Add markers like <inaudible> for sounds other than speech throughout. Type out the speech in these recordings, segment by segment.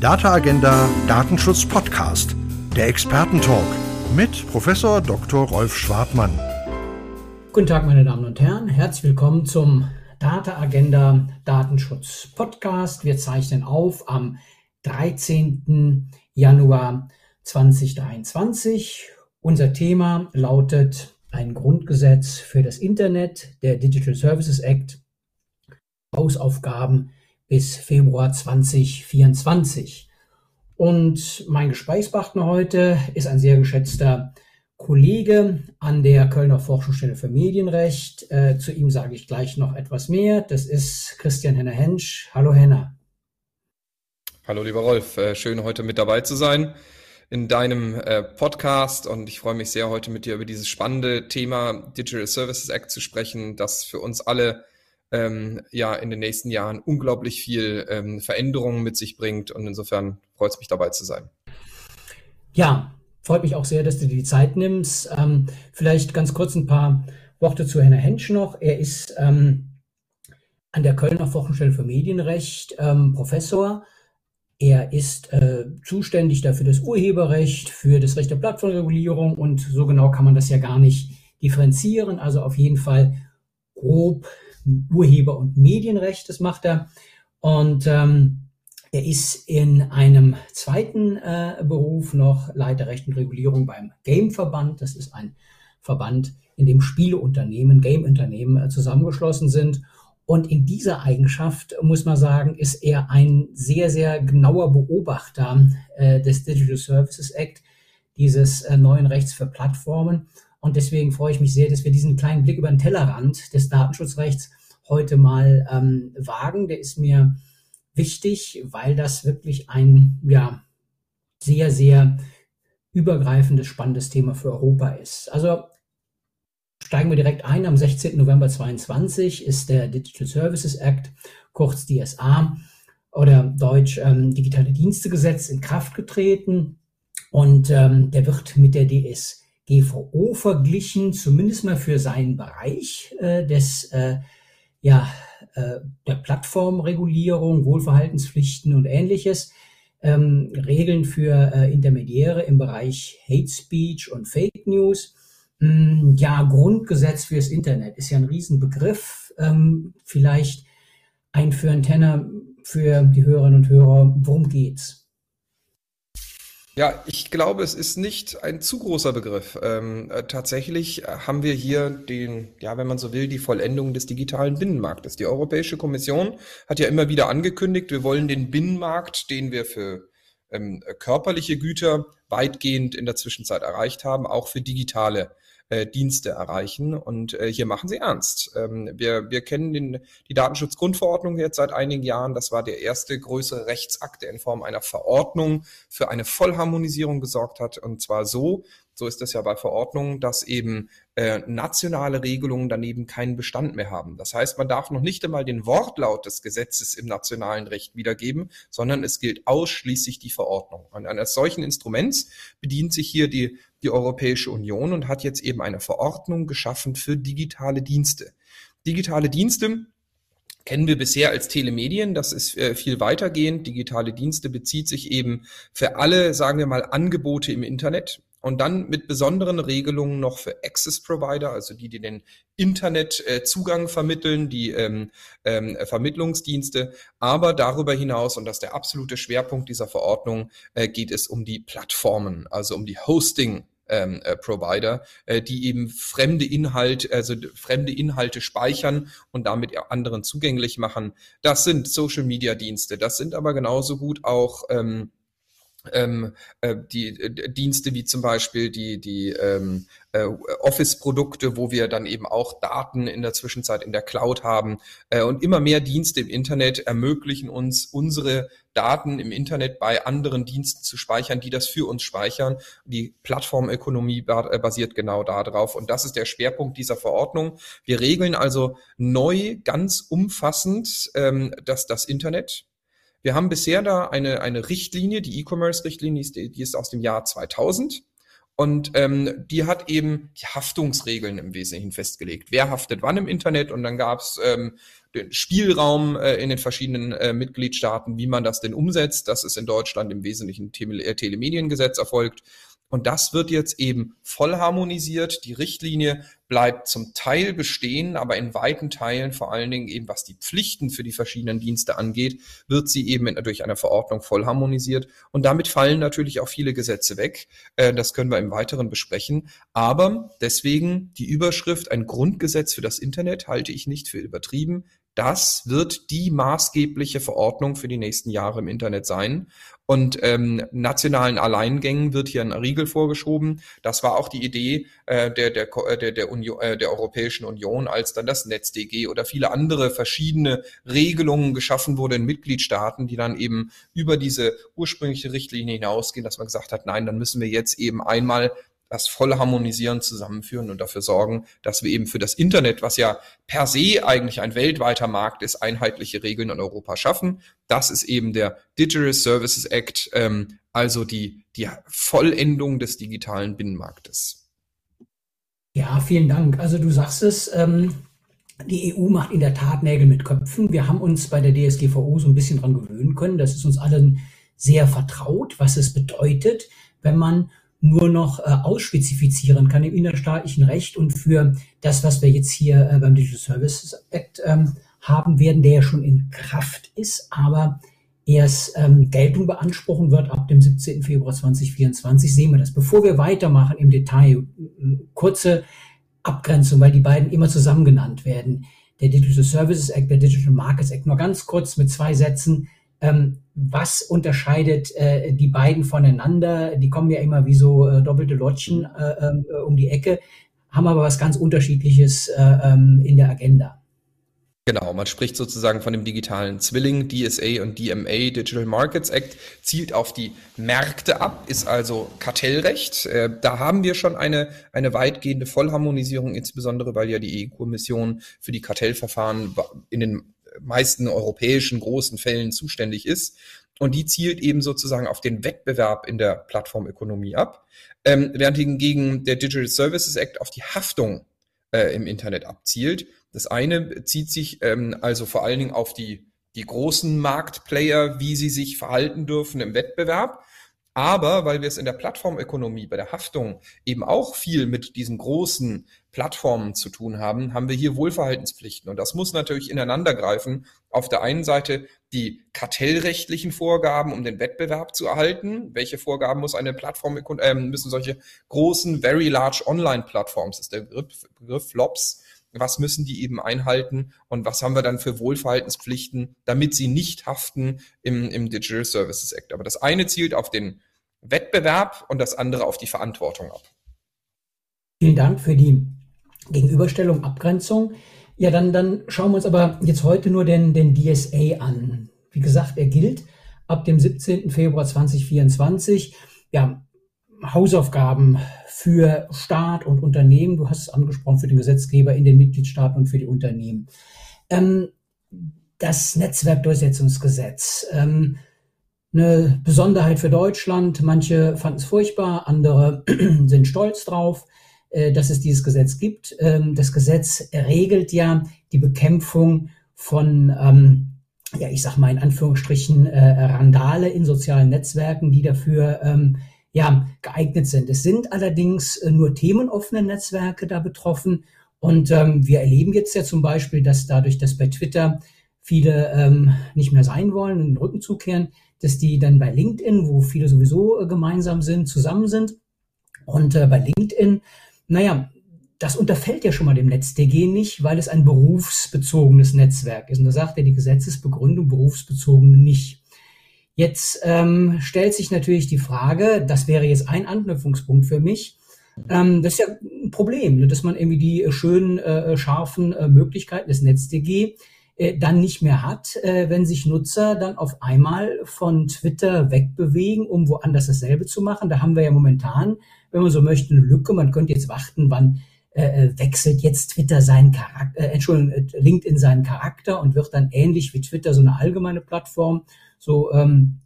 Data Agenda Datenschutz Podcast, der Expertentalk mit Professor Dr. Rolf Schwartmann. Guten Tag, meine Damen und Herren. Herzlich willkommen zum Data Agenda Datenschutz Podcast. Wir zeichnen auf am 13. Januar 2023. Unser Thema lautet ein Grundgesetz für das Internet, der Digital Services Act, Hausaufgaben bis Februar 2024. Und mein Gesprächspartner heute ist ein sehr geschätzter Kollege an der Kölner Forschungsstelle für Medienrecht. Äh, zu ihm sage ich gleich noch etwas mehr. Das ist Christian Henner-Hensch. Hallo Henner. Hallo lieber Rolf, äh, schön heute mit dabei zu sein in deinem äh, Podcast und ich freue mich sehr, heute mit dir über dieses spannende Thema Digital Services Act zu sprechen, das für uns alle ähm, ja in den nächsten Jahren unglaublich viel ähm, Veränderungen mit sich bringt und insofern freut es mich dabei zu sein. Ja, freut mich auch sehr, dass du dir die Zeit nimmst. Ähm, vielleicht ganz kurz ein paar Worte zu Henner Hensch noch. Er ist ähm, an der Kölner Forschungsstelle für Medienrecht ähm, Professor er ist äh, zuständig dafür das Urheberrecht, für das Recht der Plattformregulierung und so genau kann man das ja gar nicht differenzieren. Also auf jeden Fall grob Urheber- und Medienrecht, das macht er. Und ähm, er ist in einem zweiten äh, Beruf noch Leiter Recht und Regulierung beim Game-Verband. Das ist ein Verband, in dem Spieleunternehmen, Game-Unternehmen äh, zusammengeschlossen sind. Und in dieser Eigenschaft, muss man sagen, ist er ein sehr, sehr genauer Beobachter äh, des Digital Services Act, dieses äh, neuen Rechts für Plattformen. Und deswegen freue ich mich sehr, dass wir diesen kleinen Blick über den Tellerrand des Datenschutzrechts heute mal ähm, wagen. Der ist mir wichtig, weil das wirklich ein ja, sehr, sehr übergreifendes, spannendes Thema für Europa ist. Also Steigen wir direkt ein. Am 16. November 2022 ist der Digital Services Act, kurz DSA oder Deutsch ähm, Digitale Dienstegesetz in Kraft getreten. Und ähm, der wird mit der DSGVO verglichen, zumindest mal für seinen Bereich äh, des, äh, ja, äh, der Plattformregulierung, Wohlverhaltenspflichten und ähnliches. Ähm, Regeln für äh, Intermediäre im Bereich Hate Speech und Fake News hm, ja, Grundgesetz fürs Internet ist ja ein Riesenbegriff. Ähm, vielleicht ein für Antenna für die Hörerinnen und Hörer. Worum geht's? Ja, ich glaube, es ist nicht ein zu großer Begriff. Ähm, äh, tatsächlich haben wir hier den, ja, wenn man so will, die Vollendung des digitalen Binnenmarktes. Die Europäische Kommission hat ja immer wieder angekündigt, wir wollen den Binnenmarkt, den wir für ähm, körperliche Güter weitgehend in der Zwischenzeit erreicht haben, auch für digitale äh, Dienste erreichen. Und äh, hier machen sie ernst. Ähm, wir, wir kennen den, die Datenschutzgrundverordnung jetzt seit einigen Jahren. Das war der erste größere Rechtsakt, der in Form einer Verordnung für eine Vollharmonisierung gesorgt hat. Und zwar so, so ist es ja bei Verordnungen, dass eben äh, nationale Regelungen daneben keinen Bestand mehr haben. Das heißt, man darf noch nicht einmal den Wortlaut des Gesetzes im nationalen Recht wiedergeben, sondern es gilt ausschließlich die Verordnung. Und eines solchen Instruments bedient sich hier die, die Europäische Union und hat jetzt eben eine Verordnung geschaffen für digitale Dienste. Digitale Dienste kennen wir bisher als Telemedien. Das ist äh, viel weitergehend. Digitale Dienste bezieht sich eben für alle, sagen wir mal, Angebote im Internet. Und dann mit besonderen Regelungen noch für Access Provider, also die, die den Internetzugang äh, vermitteln, die ähm, ähm, Vermittlungsdienste. Aber darüber hinaus, und das ist der absolute Schwerpunkt dieser Verordnung, äh, geht es um die Plattformen, also um die Hosting ähm, äh, Provider, äh, die eben fremde Inhalte, also fremde Inhalte speichern und damit anderen zugänglich machen. Das sind Social Media Dienste. Das sind aber genauso gut auch ähm, ähm, äh, die äh, Dienste wie zum Beispiel die, die ähm, äh, Office-Produkte, wo wir dann eben auch Daten in der Zwischenzeit in der Cloud haben. Äh, und immer mehr Dienste im Internet ermöglichen uns, unsere Daten im Internet bei anderen Diensten zu speichern, die das für uns speichern. Die Plattformökonomie äh, basiert genau darauf. Und das ist der Schwerpunkt dieser Verordnung. Wir regeln also neu, ganz umfassend ähm, das, das Internet wir haben bisher da eine, eine Richtlinie, die E-Commerce-Richtlinie, die ist aus dem Jahr 2000. Und ähm, die hat eben die Haftungsregeln im Wesentlichen festgelegt. Wer haftet wann im Internet? Und dann gab es ähm, den Spielraum äh, in den verschiedenen äh, Mitgliedstaaten, wie man das denn umsetzt. Das ist in Deutschland im Wesentlichen Tele äh, Telemediengesetz erfolgt. Und das wird jetzt eben voll harmonisiert. Die Richtlinie bleibt zum Teil bestehen, aber in weiten Teilen, vor allen Dingen eben was die Pflichten für die verschiedenen Dienste angeht, wird sie eben durch eine Verordnung voll harmonisiert. Und damit fallen natürlich auch viele Gesetze weg. Äh, das können wir im Weiteren besprechen. Aber deswegen die Überschrift, ein Grundgesetz für das Internet, halte ich nicht für übertrieben. Das wird die maßgebliche Verordnung für die nächsten Jahre im Internet sein. Und ähm, nationalen Alleingängen wird hier ein Riegel vorgeschoben. Das war auch die Idee äh, der, der, äh, der, der, Union, äh, der Europäischen Union, als dann das NetzDG oder viele andere verschiedene Regelungen geschaffen wurde in Mitgliedstaaten, die dann eben über diese ursprüngliche Richtlinie hinausgehen, dass man gesagt hat, nein, dann müssen wir jetzt eben einmal das voll harmonisieren, zusammenführen und dafür sorgen, dass wir eben für das Internet, was ja per se eigentlich ein weltweiter Markt ist, einheitliche Regeln in Europa schaffen. Das ist eben der Digital Services Act, ähm, also die, die Vollendung des digitalen Binnenmarktes. Ja, vielen Dank. Also du sagst es, ähm, die EU macht in der Tat Nägel mit Köpfen. Wir haben uns bei der DSGVO so ein bisschen dran gewöhnen können. Das ist uns allen sehr vertraut, was es bedeutet, wenn man nur noch äh, ausspezifizieren kann im innerstaatlichen Recht und für das, was wir jetzt hier äh, beim Digital Services Act ähm, haben werden, der ja schon in Kraft ist, aber erst ähm, Geltung beanspruchen wird ab dem 17. Februar 2024, sehen wir das. Bevor wir weitermachen im Detail, kurze Abgrenzung, weil die beiden immer zusammen genannt werden. Der Digital Services Act, der Digital Markets Act, nur ganz kurz mit zwei Sätzen. Ähm, was unterscheidet äh, die beiden voneinander? Die kommen ja immer wie so äh, doppelte Lotschen äh, ähm, äh, um die Ecke, haben aber was ganz Unterschiedliches äh, ähm, in der Agenda. Genau, man spricht sozusagen von dem digitalen Zwilling, DSA und DMA, Digital Markets Act, zielt auf die Märkte ab, ist also Kartellrecht. Äh, da haben wir schon eine, eine weitgehende Vollharmonisierung, insbesondere weil ja die EU-Kommission für die Kartellverfahren in den meisten europäischen großen Fällen zuständig ist. Und die zielt eben sozusagen auf den Wettbewerb in der Plattformökonomie ab, ähm, während hingegen der Digital Services Act auf die Haftung äh, im Internet abzielt. Das eine bezieht sich ähm, also vor allen Dingen auf die, die großen Marktplayer, wie sie sich verhalten dürfen im Wettbewerb. Aber weil wir es in der Plattformökonomie bei der Haftung eben auch viel mit diesen großen Plattformen zu tun haben, haben wir hier Wohlverhaltenspflichten. Und das muss natürlich ineinander greifen. Auf der einen Seite die kartellrechtlichen Vorgaben, um den Wettbewerb zu erhalten. Welche Vorgaben muss eine Plattform, äh, müssen solche großen, very large Online-Plattforms, ist der Begriff, Begriff Flops, was müssen die eben einhalten und was haben wir dann für Wohlverhaltenspflichten, damit sie nicht haften im, im Digital Services Act. Aber das eine zielt auf den Wettbewerb und das andere auf die Verantwortung ab. Vielen Dank für die Gegenüberstellung, Abgrenzung. Ja, dann, dann schauen wir uns aber jetzt heute nur den, den DSA an. Wie gesagt, er gilt ab dem 17. Februar 2024. Ja, Hausaufgaben für Staat und Unternehmen. Du hast es angesprochen, für den Gesetzgeber in den Mitgliedstaaten und für die Unternehmen. Ähm, das Netzwerkdurchsetzungsgesetz. Ähm, eine Besonderheit für Deutschland. Manche fanden es furchtbar, andere <clears throat> sind stolz drauf. Äh, dass es dieses Gesetz gibt. Ähm, das Gesetz regelt ja die Bekämpfung von, ähm, ja, ich sag mal in Anführungsstrichen, äh, Randale in sozialen Netzwerken, die dafür ähm, ja, geeignet sind. Es sind allerdings äh, nur themenoffene Netzwerke da betroffen. Und ähm, wir erleben jetzt ja zum Beispiel, dass dadurch, dass bei Twitter viele ähm, nicht mehr sein wollen und den Rücken zukehren, dass die dann bei LinkedIn, wo viele sowieso äh, gemeinsam sind, zusammen sind. Und äh, bei LinkedIn naja, das unterfällt ja schon mal dem NetzDG nicht, weil es ein berufsbezogenes Netzwerk ist. Und da sagt ja die Gesetzesbegründung berufsbezogene nicht. Jetzt ähm, stellt sich natürlich die Frage, das wäre jetzt ein Anknüpfungspunkt für mich. Ähm, das ist ja ein Problem, ne, dass man irgendwie die schönen, äh, scharfen äh, Möglichkeiten des NetzDG äh, dann nicht mehr hat, äh, wenn sich Nutzer dann auf einmal von Twitter wegbewegen, um woanders dasselbe zu machen. Da haben wir ja momentan wenn man so möchte, eine Lücke. Man könnte jetzt warten, wann äh, äh wechselt jetzt Twitter seinen Charakter, äh, Entschuldigung, LinkedIn seinen Charakter und wird dann ähnlich wie Twitter so eine allgemeine Plattform, so ähm,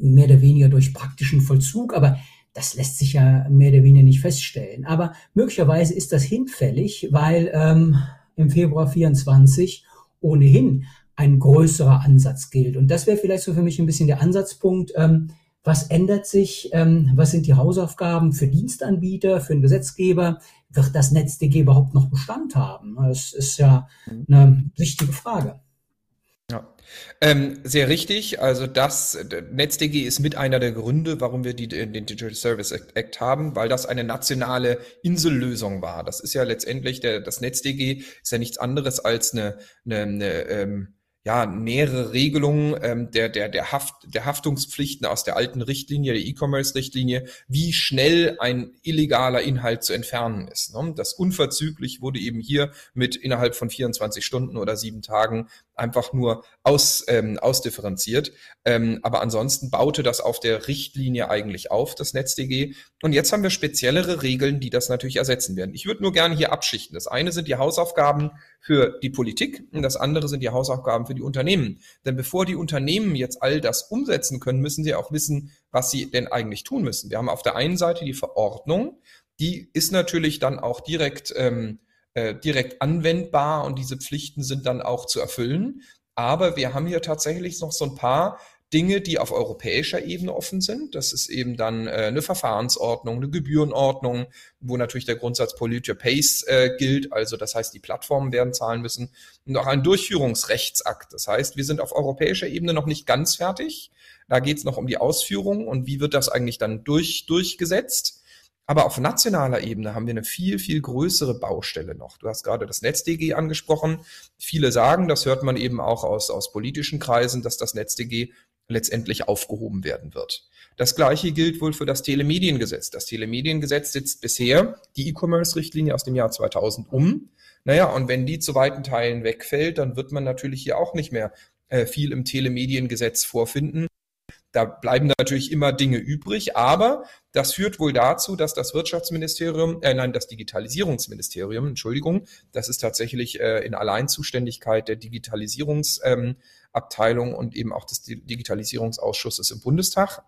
mehr oder weniger durch praktischen Vollzug. Aber das lässt sich ja mehr oder weniger nicht feststellen. Aber möglicherweise ist das hinfällig, weil ähm, im Februar 24 ohnehin ein größerer Ansatz gilt. Und das wäre vielleicht so für mich ein bisschen der Ansatzpunkt. Ähm, was ändert sich? Ähm, was sind die Hausaufgaben für Dienstanbieter, für den Gesetzgeber? Wird das NetzDG überhaupt noch Bestand haben? Das ist ja mhm. eine wichtige Frage. Ähm, sehr richtig. Also das NetzDG ist mit einer der Gründe, warum wir die, den Digital Service Act haben, weil das eine nationale Insellösung war. Das ist ja letztendlich der, das NetzDG ist ja nichts anderes als eine, eine, eine ähm, ja, nähere Regelungen ähm, der, der, der, Haft, der Haftungspflichten aus der alten Richtlinie, der E-Commerce-Richtlinie, wie schnell ein illegaler Inhalt zu entfernen ist. Ne? Das unverzüglich wurde eben hier mit innerhalb von 24 Stunden oder sieben Tagen einfach nur aus, ähm, ausdifferenziert. Ähm, aber ansonsten baute das auf der Richtlinie eigentlich auf, das NetzDG. Und jetzt haben wir speziellere Regeln, die das natürlich ersetzen werden. Ich würde nur gerne hier abschichten. Das eine sind die Hausaufgaben für die Politik und das andere sind die Hausaufgaben für die Unternehmen. Denn bevor die Unternehmen jetzt all das umsetzen können, müssen sie auch wissen, was sie denn eigentlich tun müssen. Wir haben auf der einen Seite die Verordnung, die ist natürlich dann auch direkt ähm, äh, direkt anwendbar und diese Pflichten sind dann auch zu erfüllen. Aber wir haben hier tatsächlich noch so ein paar Dinge, die auf europäischer Ebene offen sind. Das ist eben dann äh, eine Verfahrensordnung, eine Gebührenordnung, wo natürlich der Grundsatz Polluter Pays äh, gilt. Also das heißt, die Plattformen werden zahlen müssen. Und auch ein Durchführungsrechtsakt. Das heißt, wir sind auf europäischer Ebene noch nicht ganz fertig. Da geht es noch um die Ausführung und wie wird das eigentlich dann durch, durchgesetzt. Aber auf nationaler Ebene haben wir eine viel, viel größere Baustelle noch. Du hast gerade das NetzDG angesprochen. Viele sagen, das hört man eben auch aus, aus politischen Kreisen, dass das NetzDG letztendlich aufgehoben werden wird. Das gleiche gilt wohl für das Telemediengesetz. Das Telemediengesetz setzt bisher die E-Commerce-Richtlinie aus dem Jahr 2000 um. Naja, und wenn die zu weiten Teilen wegfällt, dann wird man natürlich hier auch nicht mehr äh, viel im Telemediengesetz vorfinden. Da bleiben natürlich immer Dinge übrig, aber das führt wohl dazu, dass das Wirtschaftsministerium, äh, nein, das Digitalisierungsministerium, Entschuldigung, das ist tatsächlich äh, in Alleinzuständigkeit der Digitalisierungsabteilung ähm, und eben auch des Digitalisierungsausschusses im Bundestag.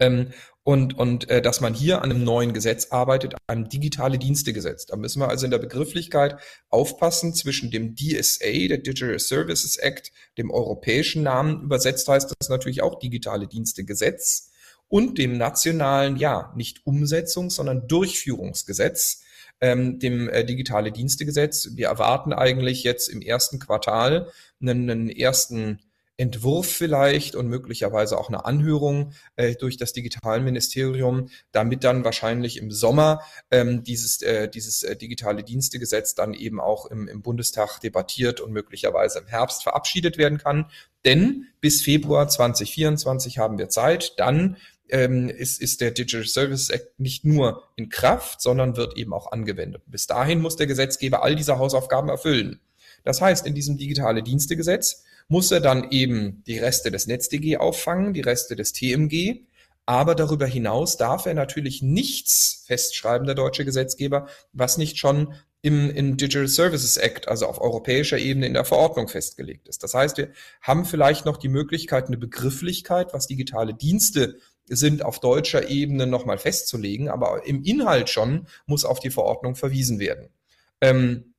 Ähm, und, und äh, dass man hier an einem neuen Gesetz arbeitet, einem digitale Dienstegesetz. Da müssen wir also in der Begrifflichkeit aufpassen zwischen dem DSA, der Digital Services Act, dem europäischen Namen übersetzt heißt das natürlich auch digitale Dienstegesetz und dem nationalen, ja, nicht Umsetzungs, sondern Durchführungsgesetz, ähm, dem äh, digitale Dienstegesetz. Wir erwarten eigentlich jetzt im ersten Quartal einen, einen ersten Entwurf vielleicht und möglicherweise auch eine Anhörung äh, durch das Digitalministerium, damit dann wahrscheinlich im Sommer ähm, dieses, äh, dieses äh, digitale Dienstegesetz dann eben auch im, im Bundestag debattiert und möglicherweise im Herbst verabschiedet werden kann. Denn bis Februar 2024 haben wir Zeit. Dann ähm, ist, ist der Digital Services Act nicht nur in Kraft, sondern wird eben auch angewendet. Bis dahin muss der Gesetzgeber all diese Hausaufgaben erfüllen. Das heißt, in diesem digitale Dienstegesetz muss er dann eben die Reste des NetzDG auffangen, die Reste des TMG. Aber darüber hinaus darf er natürlich nichts festschreiben, der deutsche Gesetzgeber, was nicht schon im, im Digital Services Act, also auf europäischer Ebene in der Verordnung festgelegt ist. Das heißt, wir haben vielleicht noch die Möglichkeit, eine Begrifflichkeit, was digitale Dienste sind, auf deutscher Ebene nochmal festzulegen, aber im Inhalt schon muss auf die Verordnung verwiesen werden. Ähm,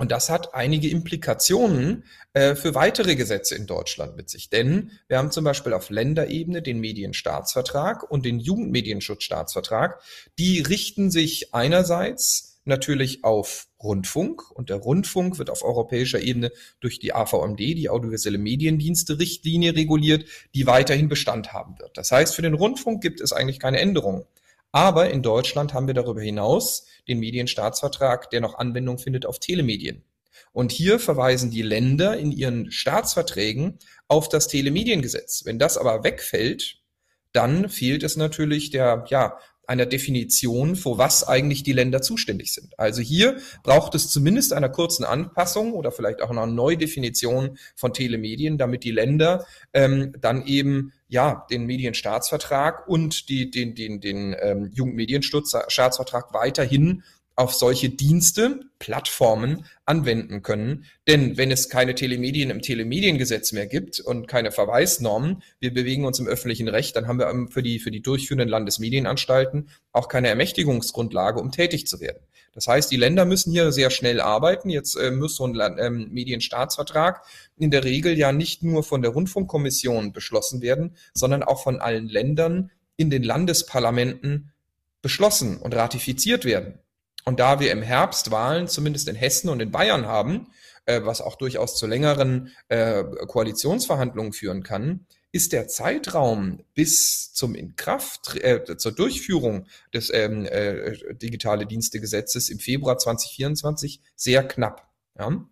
und das hat einige Implikationen äh, für weitere Gesetze in Deutschland mit sich. Denn wir haben zum Beispiel auf Länderebene den Medienstaatsvertrag und den Jugendmedienschutzstaatsvertrag. Die richten sich einerseits natürlich auf Rundfunk und der Rundfunk wird auf europäischer Ebene durch die AVMD, die Audiovisuelle Mediendienste Richtlinie reguliert, die weiterhin Bestand haben wird. Das heißt, für den Rundfunk gibt es eigentlich keine Änderungen. Aber in Deutschland haben wir darüber hinaus den Medienstaatsvertrag, der noch Anwendung findet auf Telemedien. Und hier verweisen die Länder in ihren Staatsverträgen auf das Telemediengesetz. Wenn das aber wegfällt, dann fehlt es natürlich der, ja, einer Definition, vor was eigentlich die Länder zuständig sind. Also hier braucht es zumindest einer kurzen Anpassung oder vielleicht auch einer Neudefinition von Telemedien, damit die Länder ähm, dann eben ja den Medienstaatsvertrag und die, den, den, den ähm, Jugendmedienstaatsvertrag weiterhin auf solche Dienste, Plattformen anwenden können. Denn wenn es keine Telemedien im Telemediengesetz mehr gibt und keine Verweisnormen, wir bewegen uns im öffentlichen Recht, dann haben wir für die, für die durchführenden Landesmedienanstalten auch keine Ermächtigungsgrundlage, um tätig zu werden. Das heißt, die Länder müssen hier sehr schnell arbeiten. Jetzt äh, muss so ein ähm, Medienstaatsvertrag in der Regel ja nicht nur von der Rundfunkkommission beschlossen werden, sondern auch von allen Ländern in den Landesparlamenten beschlossen und ratifiziert werden. Und da wir im Herbst Wahlen zumindest in Hessen und in Bayern haben, äh, was auch durchaus zu längeren äh, Koalitionsverhandlungen führen kann, ist der Zeitraum bis zum Inkraft, äh, zur Durchführung des ähm, äh, digitale Dienstegesetzes im Februar 2024 sehr knapp. Ja?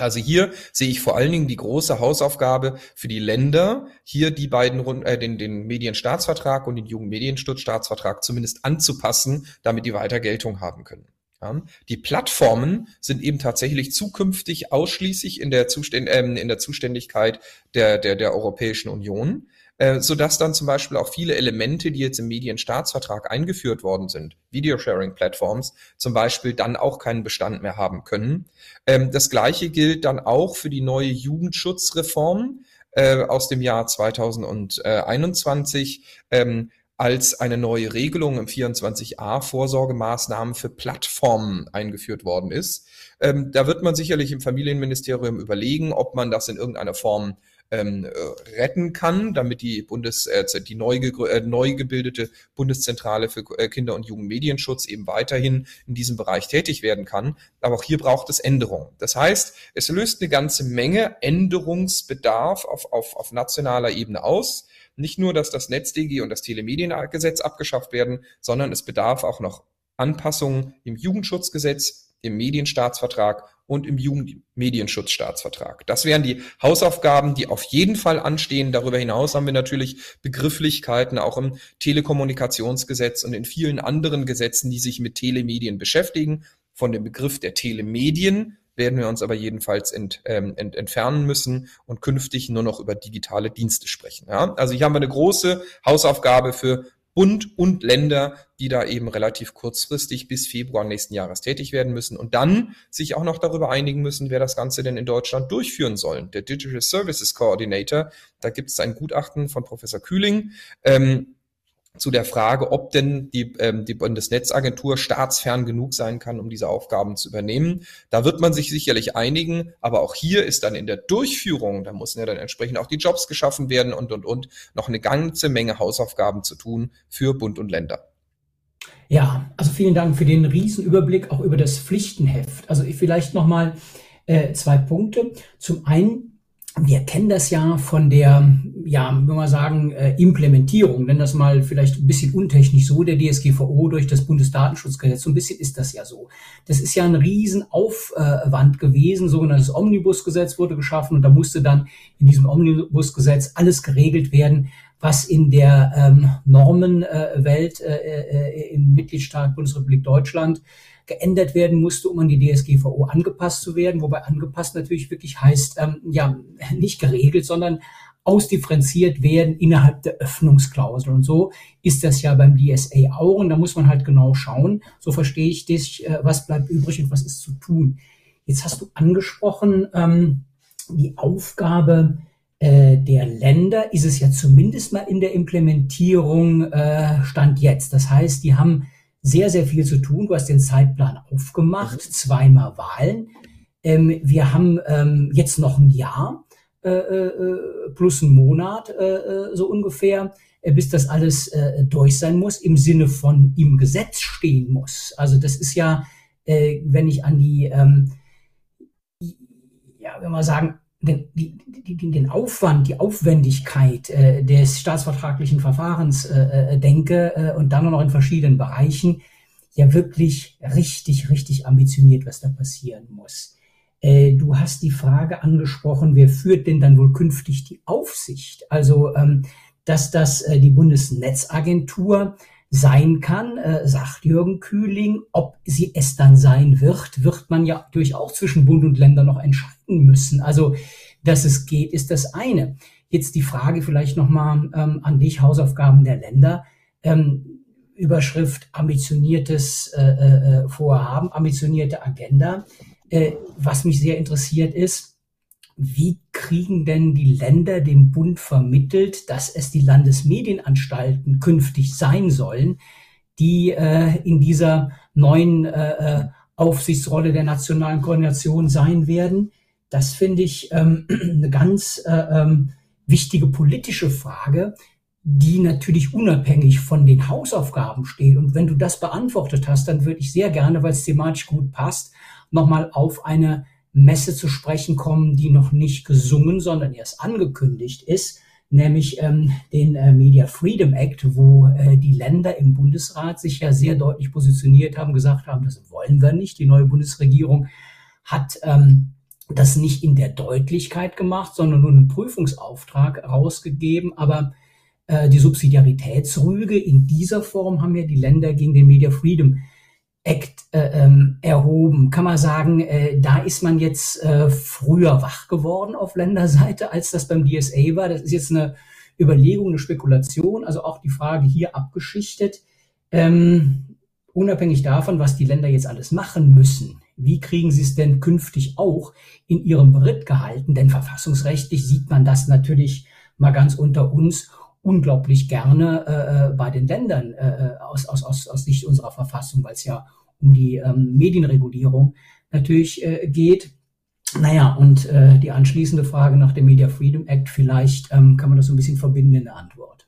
Also hier sehe ich vor allen Dingen die große Hausaufgabe für die Länder, hier die beiden, äh, den, den Medienstaatsvertrag und den Jugendmedienstaatsvertrag zumindest anzupassen, damit die weiter Geltung haben können. Ja, die Plattformen sind eben tatsächlich zukünftig ausschließlich in der, Zuständ, äh, in der Zuständigkeit der, der, der Europäischen Union äh, sodass dann zum Beispiel auch viele Elemente, die jetzt im Medienstaatsvertrag eingeführt worden sind, Videosharing-Plattforms zum Beispiel, dann auch keinen Bestand mehr haben können. Ähm, das Gleiche gilt dann auch für die neue Jugendschutzreform äh, aus dem Jahr 2021. Ähm, als eine neue Regelung im 24a Vorsorgemaßnahmen für Plattformen eingeführt worden ist. Ähm, da wird man sicherlich im Familienministerium überlegen, ob man das in irgendeiner Form ähm, äh, retten kann, damit die Bundes, äh, die neu, äh, neu gebildete Bundeszentrale für äh, Kinder- und Jugendmedienschutz eben weiterhin in diesem Bereich tätig werden kann. Aber auch hier braucht es Änderungen. Das heißt, es löst eine ganze Menge Änderungsbedarf auf, auf, auf nationaler Ebene aus. Nicht nur, dass das NetzDG und das Telemediengesetz abgeschafft werden, sondern es bedarf auch noch Anpassungen im Jugendschutzgesetz, im Medienstaatsvertrag und im Jugendmedienschutzstaatsvertrag. Das wären die Hausaufgaben, die auf jeden Fall anstehen. Darüber hinaus haben wir natürlich Begrifflichkeiten auch im Telekommunikationsgesetz und in vielen anderen Gesetzen, die sich mit Telemedien beschäftigen. Von dem Begriff der Telemedien werden wir uns aber jedenfalls ent, ähm, ent, entfernen müssen und künftig nur noch über digitale Dienste sprechen. Ja? Also hier haben wir eine große Hausaufgabe für Bund und Länder, die da eben relativ kurzfristig bis Februar nächsten Jahres tätig werden müssen und dann sich auch noch darüber einigen müssen, wer das Ganze denn in Deutschland durchführen soll. Der Digital Services Coordinator, da gibt es ein Gutachten von Professor Kühling. Ähm, zu der Frage, ob denn die, ähm, die Bundesnetzagentur staatsfern genug sein kann, um diese Aufgaben zu übernehmen. Da wird man sich sicherlich einigen, aber auch hier ist dann in der Durchführung, da müssen ja dann entsprechend auch die Jobs geschaffen werden und, und, und, noch eine ganze Menge Hausaufgaben zu tun für Bund und Länder. Ja, also vielen Dank für den Riesenüberblick auch über das Pflichtenheft. Also vielleicht nochmal äh, zwei Punkte. Zum einen wir kennen das ja von der, ja, wenn wir sagen, äh, Implementierung, nennen das mal vielleicht ein bisschen untechnisch so, der DSGVO durch das Bundesdatenschutzgesetz. So ein bisschen ist das ja so. Das ist ja ein Riesenaufwand gewesen. Sogenanntes Omnibusgesetz wurde geschaffen und da musste dann in diesem Omnibusgesetz alles geregelt werden, was in der ähm, Normenwelt äh, äh, im Mitgliedstaat Bundesrepublik Deutschland geändert werden musste, um an die DSGVO angepasst zu werden, wobei angepasst natürlich wirklich heißt, ähm, ja, nicht geregelt, sondern ausdifferenziert werden innerhalb der Öffnungsklausel. Und so ist das ja beim DSA auch. Und da muss man halt genau schauen, so verstehe ich dich, äh, was bleibt übrig und was ist zu tun. Jetzt hast du angesprochen, ähm, die Aufgabe äh, der Länder ist es ja zumindest mal in der Implementierung äh, Stand jetzt. Das heißt, die haben sehr, sehr viel zu tun. Du hast den Zeitplan aufgemacht, mhm. zweimal Wahlen. Ähm, wir haben ähm, jetzt noch ein Jahr äh, äh, plus einen Monat äh, äh so ungefähr, äh, bis das alles äh, durch sein muss, im Sinne von im Gesetz stehen muss. Also das ist ja, wenn ich an die, ähm, ja, wenn wir sagen, den, die, den Aufwand, die Aufwendigkeit äh, des staatsvertraglichen Verfahrens äh, äh, denke äh, und dann noch in verschiedenen Bereichen, ja wirklich richtig, richtig ambitioniert, was da passieren muss. Äh, du hast die Frage angesprochen, wer führt denn dann wohl künftig die Aufsicht? Also, ähm, dass das äh, die Bundesnetzagentur sein kann, äh, sagt Jürgen Kühling. Ob sie es dann sein wird, wird man ja durchaus zwischen Bund und Ländern noch entscheiden müssen. Also, dass es geht, ist das eine. Jetzt die Frage vielleicht nochmal ähm, an dich, Hausaufgaben der Länder. Ähm, Überschrift ambitioniertes äh, äh, Vorhaben, ambitionierte Agenda. Äh, was mich sehr interessiert ist, wie kriegen denn die Länder dem Bund vermittelt, dass es die Landesmedienanstalten künftig sein sollen, die äh, in dieser neuen äh, äh Aufsichtsrolle der nationalen Koordination sein werden? Das finde ich ähm, <clears throat> eine ganz äh, ähm, wichtige politische Frage, die natürlich unabhängig von den Hausaufgaben steht. Und wenn du das beantwortet hast, dann würde ich sehr gerne, weil es thematisch gut passt, nochmal auf eine Messe zu sprechen kommen, die noch nicht gesungen, sondern erst angekündigt ist, nämlich ähm, den äh, Media Freedom Act, wo äh, die Länder im Bundesrat sich ja sehr deutlich positioniert haben, gesagt haben, das wollen wir nicht. Die neue Bundesregierung hat ähm, das nicht in der Deutlichkeit gemacht, sondern nur einen Prüfungsauftrag rausgegeben. Aber äh, die Subsidiaritätsrüge in dieser Form haben ja die Länder gegen den Media Freedom Act äh, ähm, erhoben. Kann man sagen, äh, da ist man jetzt äh, früher wach geworden auf Länderseite, als das beim DSA war. Das ist jetzt eine Überlegung, eine Spekulation, also auch die Frage hier abgeschichtet. Ähm, unabhängig davon, was die Länder jetzt alles machen müssen, wie kriegen sie es denn künftig auch in ihrem Beritt gehalten? Denn verfassungsrechtlich sieht man das natürlich mal ganz unter uns unglaublich gerne äh, äh bei den Ländern äh, äh, aus, aus, aus, aus Sicht unserer Verfassung, weil es ja um die ähm, Medienregulierung natürlich äh, geht. Naja, und äh, die anschließende Frage nach dem Media Freedom Act, vielleicht ähm, kann man das so ein bisschen verbinden in der Antwort.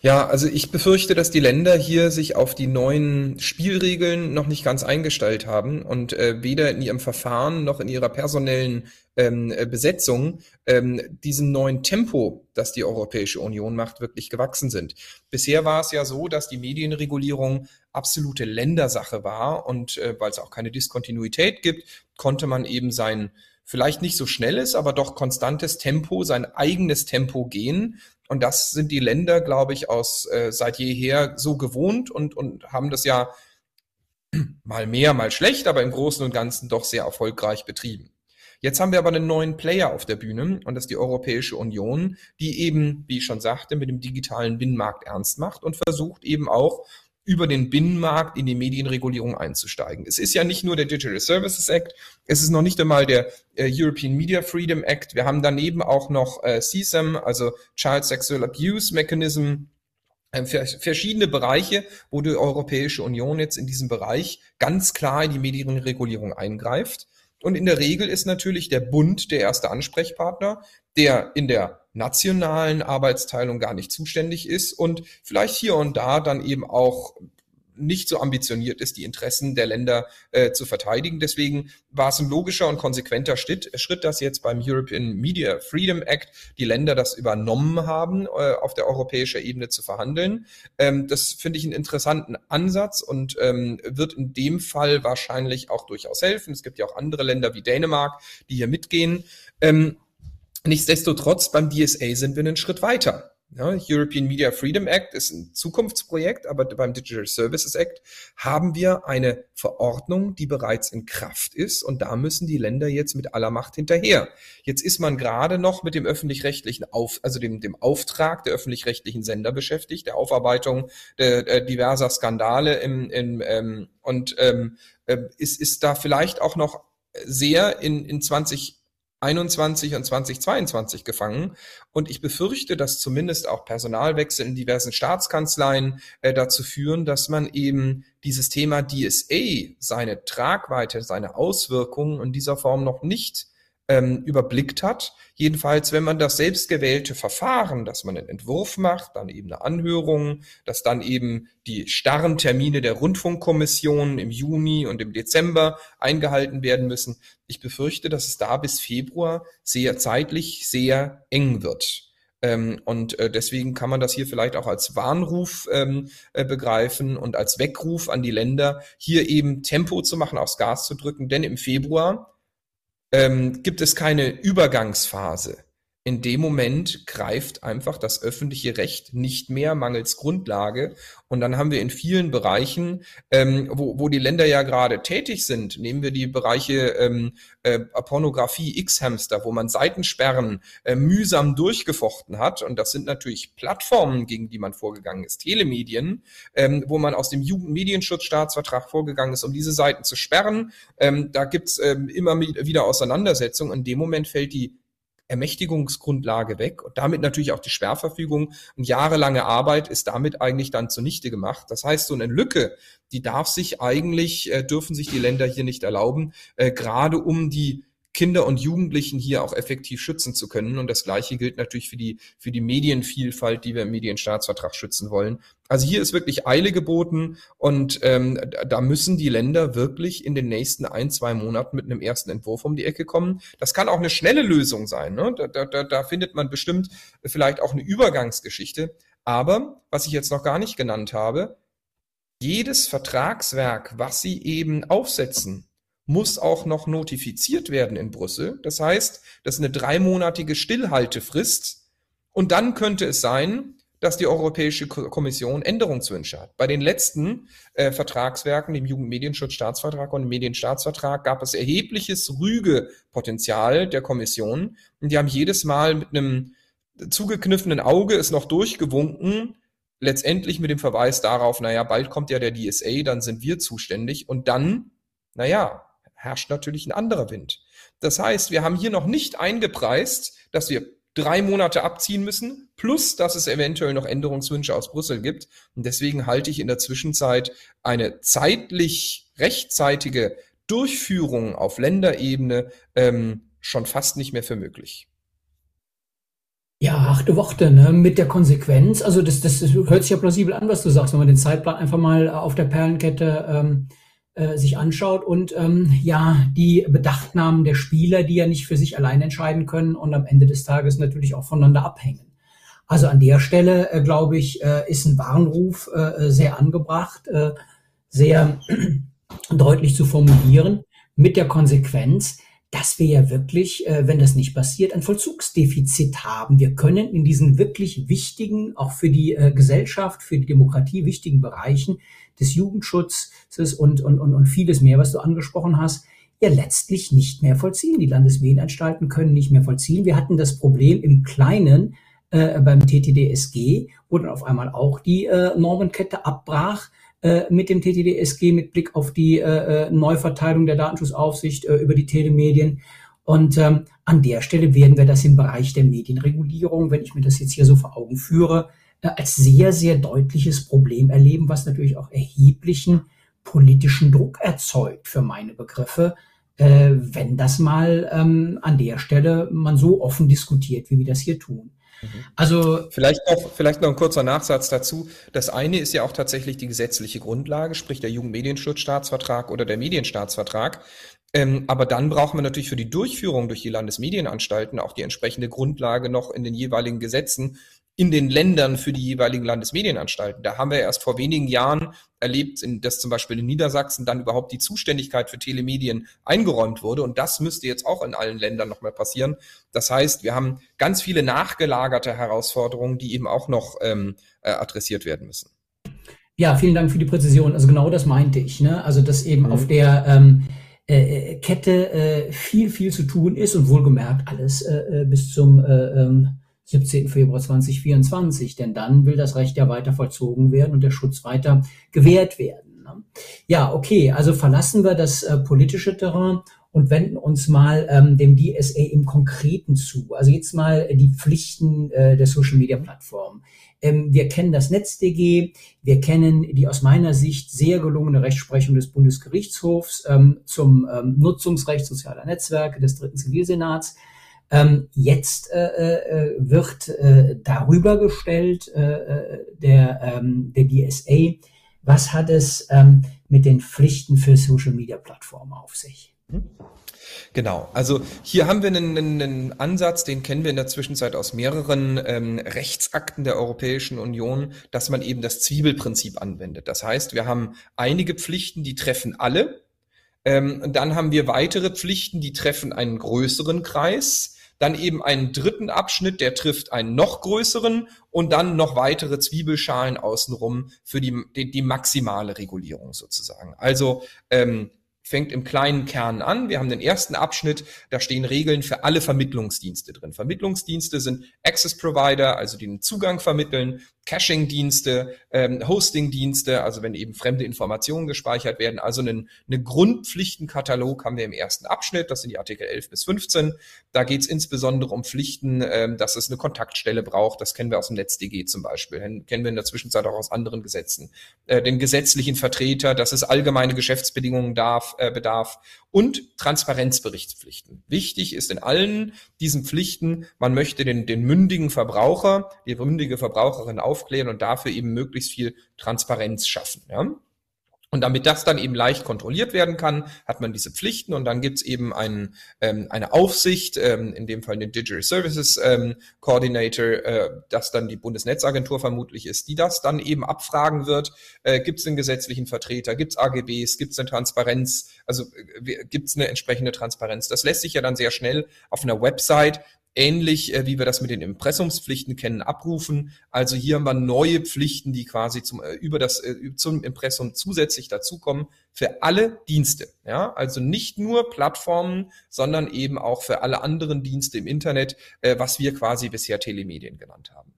Ja, also ich befürchte, dass die Länder hier sich auf die neuen Spielregeln noch nicht ganz eingestellt haben und äh, weder in ihrem Verfahren noch in ihrer personellen ähm, äh, Besetzung ähm, diesem neuen Tempo, das die Europäische Union macht, wirklich gewachsen sind. Bisher war es ja so, dass die Medienregulierung absolute Ländersache war und äh, weil es auch keine Diskontinuität gibt, konnte man eben sein vielleicht nicht so schnelles, aber doch konstantes Tempo, sein eigenes Tempo gehen. Und das sind die Länder, glaube ich, aus äh, seit jeher so gewohnt und, und haben das ja mal mehr, mal schlecht, aber im Großen und Ganzen doch sehr erfolgreich betrieben. Jetzt haben wir aber einen neuen Player auf der Bühne und das ist die Europäische Union, die eben, wie ich schon sagte, mit dem digitalen Binnenmarkt ernst macht und versucht eben auch über den Binnenmarkt in die Medienregulierung einzusteigen. Es ist ja nicht nur der Digital Services Act, es ist noch nicht einmal der äh, European Media Freedom Act. Wir haben daneben auch noch äh, CSAM, also Child Sexual Abuse Mechanism, äh, verschiedene Bereiche, wo die Europäische Union jetzt in diesem Bereich ganz klar in die Medienregulierung eingreift. Und in der Regel ist natürlich der Bund der erste Ansprechpartner, der in der nationalen Arbeitsteilung gar nicht zuständig ist und vielleicht hier und da dann eben auch nicht so ambitioniert ist, die Interessen der Länder äh, zu verteidigen. Deswegen war es ein logischer und konsequenter Schritt, Schritt, dass jetzt beim European Media Freedom Act die Länder das übernommen haben, äh, auf der europäischen Ebene zu verhandeln. Ähm, das finde ich einen interessanten Ansatz und ähm, wird in dem Fall wahrscheinlich auch durchaus helfen. Es gibt ja auch andere Länder wie Dänemark, die hier mitgehen. Ähm, nichtsdestotrotz beim DSA sind wir einen Schritt weiter. Ja, European Media Freedom Act ist ein Zukunftsprojekt, aber beim Digital Services Act haben wir eine Verordnung, die bereits in Kraft ist und da müssen die Länder jetzt mit aller Macht hinterher. Jetzt ist man gerade noch mit dem öffentlich-rechtlichen Auf, also dem, dem Auftrag der öffentlich-rechtlichen Sender beschäftigt, der Aufarbeitung der, der diverser Skandale im, im, ähm, und ähm, äh, ist, ist da vielleicht auch noch sehr in, in 20 21 und 2022 gefangen. Und ich befürchte, dass zumindest auch Personalwechsel in diversen Staatskanzleien äh, dazu führen, dass man eben dieses Thema DSA, seine Tragweite, seine Auswirkungen in dieser Form noch nicht ähm, überblickt hat. Jedenfalls, wenn man das selbstgewählte Verfahren, dass man einen Entwurf macht, dann eben eine Anhörung, dass dann eben die starren Termine der Rundfunkkommission im Juni und im Dezember eingehalten werden müssen. Ich befürchte, dass es da bis Februar sehr zeitlich sehr eng wird. Ähm, und äh, deswegen kann man das hier vielleicht auch als Warnruf ähm, äh, begreifen und als Weckruf an die Länder, hier eben Tempo zu machen, aufs Gas zu drücken. Denn im Februar ähm, gibt es keine Übergangsphase, in dem Moment greift einfach das öffentliche Recht nicht mehr mangels Grundlage. Und dann haben wir in vielen Bereichen, ähm, wo, wo die Länder ja gerade tätig sind, nehmen wir die Bereiche ähm, äh, Pornografie, X-Hamster, wo man Seitensperren äh, mühsam durchgefochten hat. Und das sind natürlich Plattformen, gegen die man vorgegangen ist, Telemedien, ähm, wo man aus dem Jugendmedienschutzstaatsvertrag vorgegangen ist, um diese Seiten zu sperren. Ähm, da gibt's ähm, immer wieder Auseinandersetzungen. In dem Moment fällt die Ermächtigungsgrundlage weg und damit natürlich auch die Sperrverfügung und jahrelange Arbeit ist damit eigentlich dann zunichte gemacht. Das heißt, so eine Lücke, die darf sich eigentlich, äh, dürfen sich die Länder hier nicht erlauben, äh, gerade um die Kinder und Jugendlichen hier auch effektiv schützen zu können. Und das Gleiche gilt natürlich für die, für die Medienvielfalt, die wir im Medienstaatsvertrag schützen wollen. Also hier ist wirklich Eile geboten und ähm, da müssen die Länder wirklich in den nächsten ein, zwei Monaten mit einem ersten Entwurf um die Ecke kommen. Das kann auch eine schnelle Lösung sein. Ne? Da, da, da findet man bestimmt vielleicht auch eine Übergangsgeschichte. Aber was ich jetzt noch gar nicht genannt habe, jedes Vertragswerk, was Sie eben aufsetzen, muss auch noch notifiziert werden in Brüssel. Das heißt, das ist eine dreimonatige Stillhaltefrist. Und dann könnte es sein, dass die Europäische Kommission Änderungswünsche hat. Bei den letzten äh, Vertragswerken, dem Jugendmedienschutzstaatsvertrag und dem Medienstaatsvertrag, gab es erhebliches Rügepotenzial der Kommission. Und die haben jedes Mal mit einem zugekniffenen Auge es noch durchgewunken, letztendlich mit dem Verweis darauf, naja, bald kommt ja der DSA, dann sind wir zuständig. Und dann, naja, herrscht natürlich ein anderer Wind. Das heißt, wir haben hier noch nicht eingepreist, dass wir drei Monate abziehen müssen, plus dass es eventuell noch Änderungswünsche aus Brüssel gibt. Und deswegen halte ich in der Zwischenzeit eine zeitlich rechtzeitige Durchführung auf Länderebene ähm, schon fast nicht mehr für möglich. Ja, achte Worte, ne? Mit der Konsequenz, also das, das hört sich ja plausibel an, was du sagst, wenn man den Zeitplan einfach mal auf der Perlenkette ähm, äh, sich anschaut und ähm, ja, die Bedachtnahmen der Spieler, die ja nicht für sich allein entscheiden können und am Ende des Tages natürlich auch voneinander abhängen. Also an der Stelle, äh, glaube ich, äh, ist ein Warnruf äh, sehr angebracht, äh, sehr <clears throat> deutlich zu formulieren, mit der Konsequenz, dass wir ja wirklich, äh, wenn das nicht passiert, ein Vollzugsdefizit haben. Wir können in diesen wirklich wichtigen, auch für die äh, Gesellschaft, für die Demokratie wichtigen Bereichen des Jugendschutzes und, und, und, und vieles mehr, was du angesprochen hast, ja letztlich nicht mehr vollziehen. Die Landesmedienanstalten können nicht mehr vollziehen. Wir hatten das Problem im Kleinen äh, beim TTDSG, wo dann auf einmal auch die äh, Normenkette abbrach äh, mit dem TTDSG mit Blick auf die äh, äh, Neuverteilung der Datenschutzaufsicht äh, über die Telemedien. Und ähm, an der Stelle werden wir das im Bereich der Medienregulierung, wenn ich mir das jetzt hier so vor Augen führe, äh, als sehr, sehr deutliches Problem erleben, was natürlich auch erheblichen politischen Druck erzeugt für meine Begriffe, wenn das mal ähm, an der Stelle man so offen diskutiert, wie wir das hier tun. Mhm. Also vielleicht noch, vielleicht noch ein kurzer Nachsatz dazu. Das eine ist ja auch tatsächlich die gesetzliche Grundlage, sprich der Jugendmedienschutzstaatsvertrag oder der Medienstaatsvertrag. Ähm, aber dann brauchen wir natürlich für die Durchführung durch die Landesmedienanstalten auch die entsprechende Grundlage noch in den jeweiligen Gesetzen, in den Ländern für die jeweiligen Landesmedienanstalten. Da haben wir erst vor wenigen Jahren erlebt, dass zum Beispiel in Niedersachsen dann überhaupt die Zuständigkeit für Telemedien eingeräumt wurde. Und das müsste jetzt auch in allen Ländern noch mal passieren. Das heißt, wir haben ganz viele nachgelagerte Herausforderungen, die eben auch noch ähm, äh, adressiert werden müssen. Ja, vielen Dank für die Präzision. Also genau das meinte ich. Ne? Also dass eben mhm. auf der ähm, äh, äh Kette äh, viel, viel zu tun ist und wohlgemerkt alles äh, äh bis zum äh, ähm, 17. Februar 2024, denn dann will das Recht ja weiter vollzogen werden und der Schutz weiter gewährt werden. Ne? Ja, okay, also verlassen wir das äh, politische Terrain und wenden uns mal ähm, dem DSA im Konkreten zu. Also jetzt mal die Pflichten äh, der Social Media Plattform. Ähm, wir kennen das NetzDG, wir kennen die aus meiner Sicht sehr gelungene Rechtsprechung des Bundesgerichtshofs ähm, zum ähm, Nutzungsrecht sozialer Netzwerke des Dritten Zivilsenats. Ähm, jetzt äh, äh, wird äh, darüber gestellt, äh, äh der, ähm, der DSA, was hat es ähm, mit den Pflichten für Social-Media-Plattformen auf sich? Genau, also hier haben wir einen, einen, Ansatz, den kennen wir in der Zwischenzeit aus mehreren ähm, Rechtsakten der Europäischen Union, dass man eben das Zwiebelprinzip anwendet. Das heißt, wir haben einige Pflichten, die treffen alle. Ähm, dann haben wir weitere Pflichten, die treffen einen größeren Kreis Dann eben einen dritten Abschnitt, der trifft einen noch größeren und dann noch weitere Zwiebelschalen außenrum für die, die, die maximale Regulierung sozusagen. Also ähm, fängt im kleinen Kern an. Wir haben den ersten Abschnitt, da stehen Regeln für alle Vermittlungsdienste drin. Vermittlungsdienste sind Access Provider, also die den Zugang vermitteln, Caching-Dienste, ähm, Hosting-Dienste, also wenn eben fremde Informationen gespeichert werden. Also einen, einen Grundpflichtenkatalog haben wir im ersten Abschnitt, das sind die Artikel 11 bis 15. Da geht es insbesondere um Pflichten, ähm, dass es eine Kontaktstelle braucht. Das kennen wir aus dem NetzDG zum Beispiel, kennen wir in der Zwischenzeit auch aus anderen Gesetzen. Äh, den gesetzlichen Vertreter, dass es allgemeine Geschäftsbedingungen darf, äh, bedarf und Transparenzberichtspflichten. Wichtig ist in allen diesen Pflichten, man möchte den, den mündigen Verbraucher, die mündige Verbraucherin aufklären und dafür eben möglichst viel Transparenz schaffen. Ja? Und damit das dann eben leicht kontrolliert werden kann, hat man diese Pflichten und dann gibt's eben einen, ähm, eine Aufsicht, ähm, in dem Fall den Digital Services ähm, Coordinator, äh, das dann die Bundesnetzagentur vermutlich ist, die das dann eben abfragen wird. Äh, gibt's einen gesetzlichen Vertreter, gibt's AGBs, gibt's eine Transparenz, also äh, gibt's eine entsprechende Transparenz. Das lässt sich ja dann sehr schnell auf einer Website ähnlich äh, wie wir das mit den Impressumspflichten kennen, abrufen. Also hier haben wir neue Pflichten, die quasi zum, äh, über das, äh, zum Impressum zusätzlich dazukommen für alle Dienste. Ja, also nicht nur Plattformen, sondern eben auch für alle anderen Dienste im Internet, äh, was wir quasi bisher Telemedien genannt haben.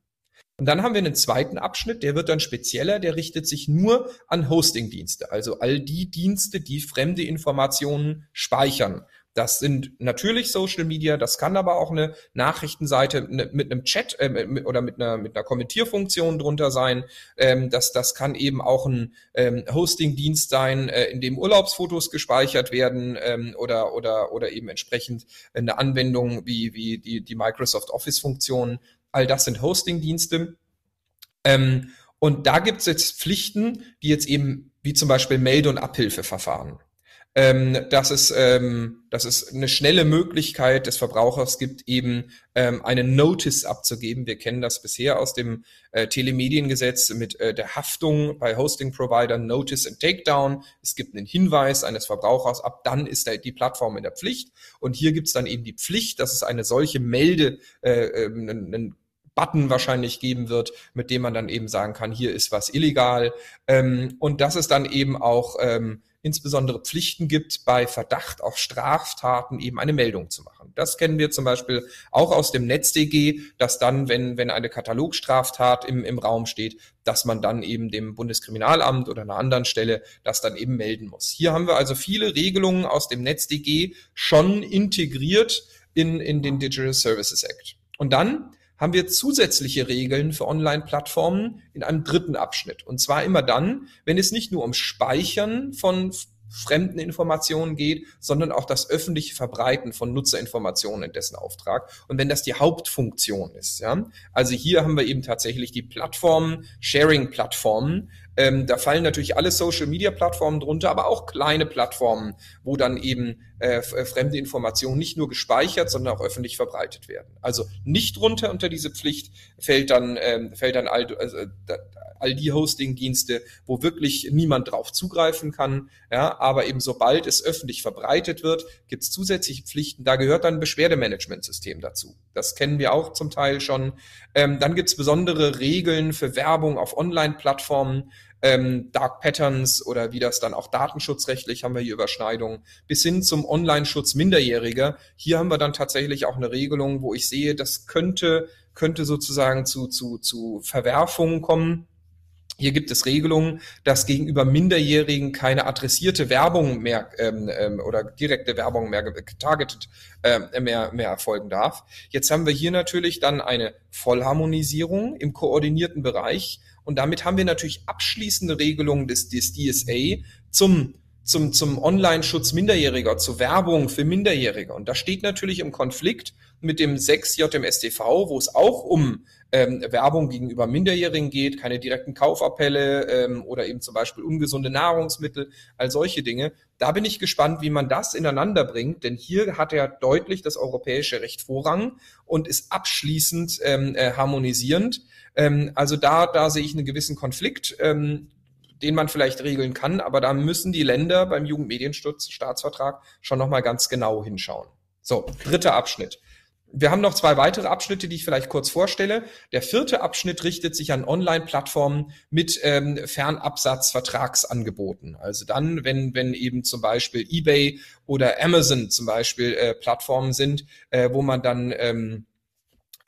Und dann haben wir einen zweiten Abschnitt, der wird dann spezieller, der richtet sich nur an Hosting-Dienste, also all die Dienste, die fremde Informationen speichern. Das sind natürlich Social Media, das kann aber auch eine Nachrichtenseite mit einem Chat äh, mit, oder mit einer, mit einer Kommentierfunktion drunter sein. Ähm, das, das kann eben auch ein ähm, Hosting-Dienst sein, äh, in dem Urlaubsfotos gespeichert werden ähm, oder, oder, oder eben entsprechend eine Anwendung wie, wie die, die Microsoft Office-Funktionen. All das sind Hosting-Dienste. Ähm, und da gibt es jetzt Pflichten, die jetzt eben wie zum Beispiel Melde- und Abhilfeverfahren ähm, dass, es, ähm, dass es eine schnelle Möglichkeit des Verbrauchers gibt, eben ähm, eine Notice abzugeben. Wir kennen das bisher aus dem äh, Telemediengesetz mit äh, der Haftung bei Hosting-Providern Notice and Takedown. Es gibt einen Hinweis eines Verbrauchers, ab dann ist der, die Plattform in der Pflicht. Und hier gibt es dann eben die Pflicht, dass es eine solche Melde, äh, äh, einen, Button wahrscheinlich geben wird, mit dem man dann eben sagen kann, hier ist was illegal. Ähm, und dass es dann eben auch ähm, insbesondere Pflichten gibt, bei Verdacht auf Straftaten eben eine Meldung zu machen. Das kennen wir zum Beispiel auch aus dem NetzDG, dass dann, wenn, wenn eine Katalogstraftat im, im Raum steht, dass man dann eben dem Bundeskriminalamt oder einer anderen Stelle das dann eben melden muss. Hier haben wir also viele Regelungen aus dem NetzDG schon integriert in, in den Digital Services Act. Und dann haben wir zusätzliche Regeln für Online-Plattformen in einem dritten Abschnitt. Und zwar immer dann, wenn es nicht nur um Speichern von fremden Informationen geht, sondern auch das öffentliche Verbreiten von Nutzerinformationen in dessen Auftrag. Und wenn das die Hauptfunktion ist, ja. Also hier haben wir eben tatsächlich die Plattformen, Sharing-Plattformen, ähm, da fallen natürlich alle Social-Media-Plattformen drunter, aber auch kleine Plattformen, wo dann eben äh, äh, fremde Informationen nicht nur gespeichert, sondern auch öffentlich verbreitet werden. Also nicht drunter unter diese Pflicht fällt dann, ähm, fällt dann all, also, all die Hosting-Dienste, wo wirklich niemand drauf zugreifen kann. Ja, aber eben sobald es öffentlich verbreitet wird, gibt es zusätzliche Pflichten. Da gehört dann ein Beschwerdemanagementsystem dazu. Das kennen wir auch zum Teil schon. Ähm, dann gibt es besondere Regeln für Werbung auf Online-Plattformen ähm, Dark Patterns oder wie das dann auch datenschutzrechtlich haben wir hier Überschneidungen, bis hin zum Online-Schutz Minderjähriger. Hier haben wir dann tatsächlich auch eine Regelung, wo ich sehe, das könnte, könnte sozusagen zu, zu, zu Verwerfungen kommen. Hier gibt es Regelungen, dass gegenüber Minderjährigen keine adressierte Werbung mehr ähm, ähm, oder direkte Werbung mehr getargetet äh, mehr, mehr erfolgen darf. Jetzt haben wir hier natürlich dann eine Vollharmonisierung im koordinierten Bereich und damit haben wir natürlich abschließende Regelungen des, des DSA zum zum, zum Online-Schutz Minderjähriger, zur Werbung für Minderjährige. Und das steht natürlich im Konflikt mit dem 6 JMSTV, wo es auch um ähm, Werbung gegenüber Minderjährigen geht, keine direkten Kaufappelle ähm, oder eben zum Beispiel ungesunde Nahrungsmittel, all solche Dinge. Da bin ich gespannt, wie man das ineinander bringt, denn hier hat er deutlich das europäische Recht Vorrang und ist abschließend ähm, äh, harmonisierend. Ähm, also da, da sehe ich einen gewissen Konflikt. Ähm, den man vielleicht regeln kann, aber da müssen die Länder beim Jugendmedienstaatsvertrag schon nochmal ganz genau hinschauen. So, dritter Abschnitt. wir haben noch zwei weitere Abschnitte, die ich vielleicht kurz vorstelle. Der vierte Abschnitt richtet sich an Online-Plattformen mit ähm, Fernabsatzvertragsangeboten. Also dann, wenn, wenn eben zum Beispiel eBay oder Amazon zum Beispiel äh, Plattformen sind, äh, wo man dann ähm,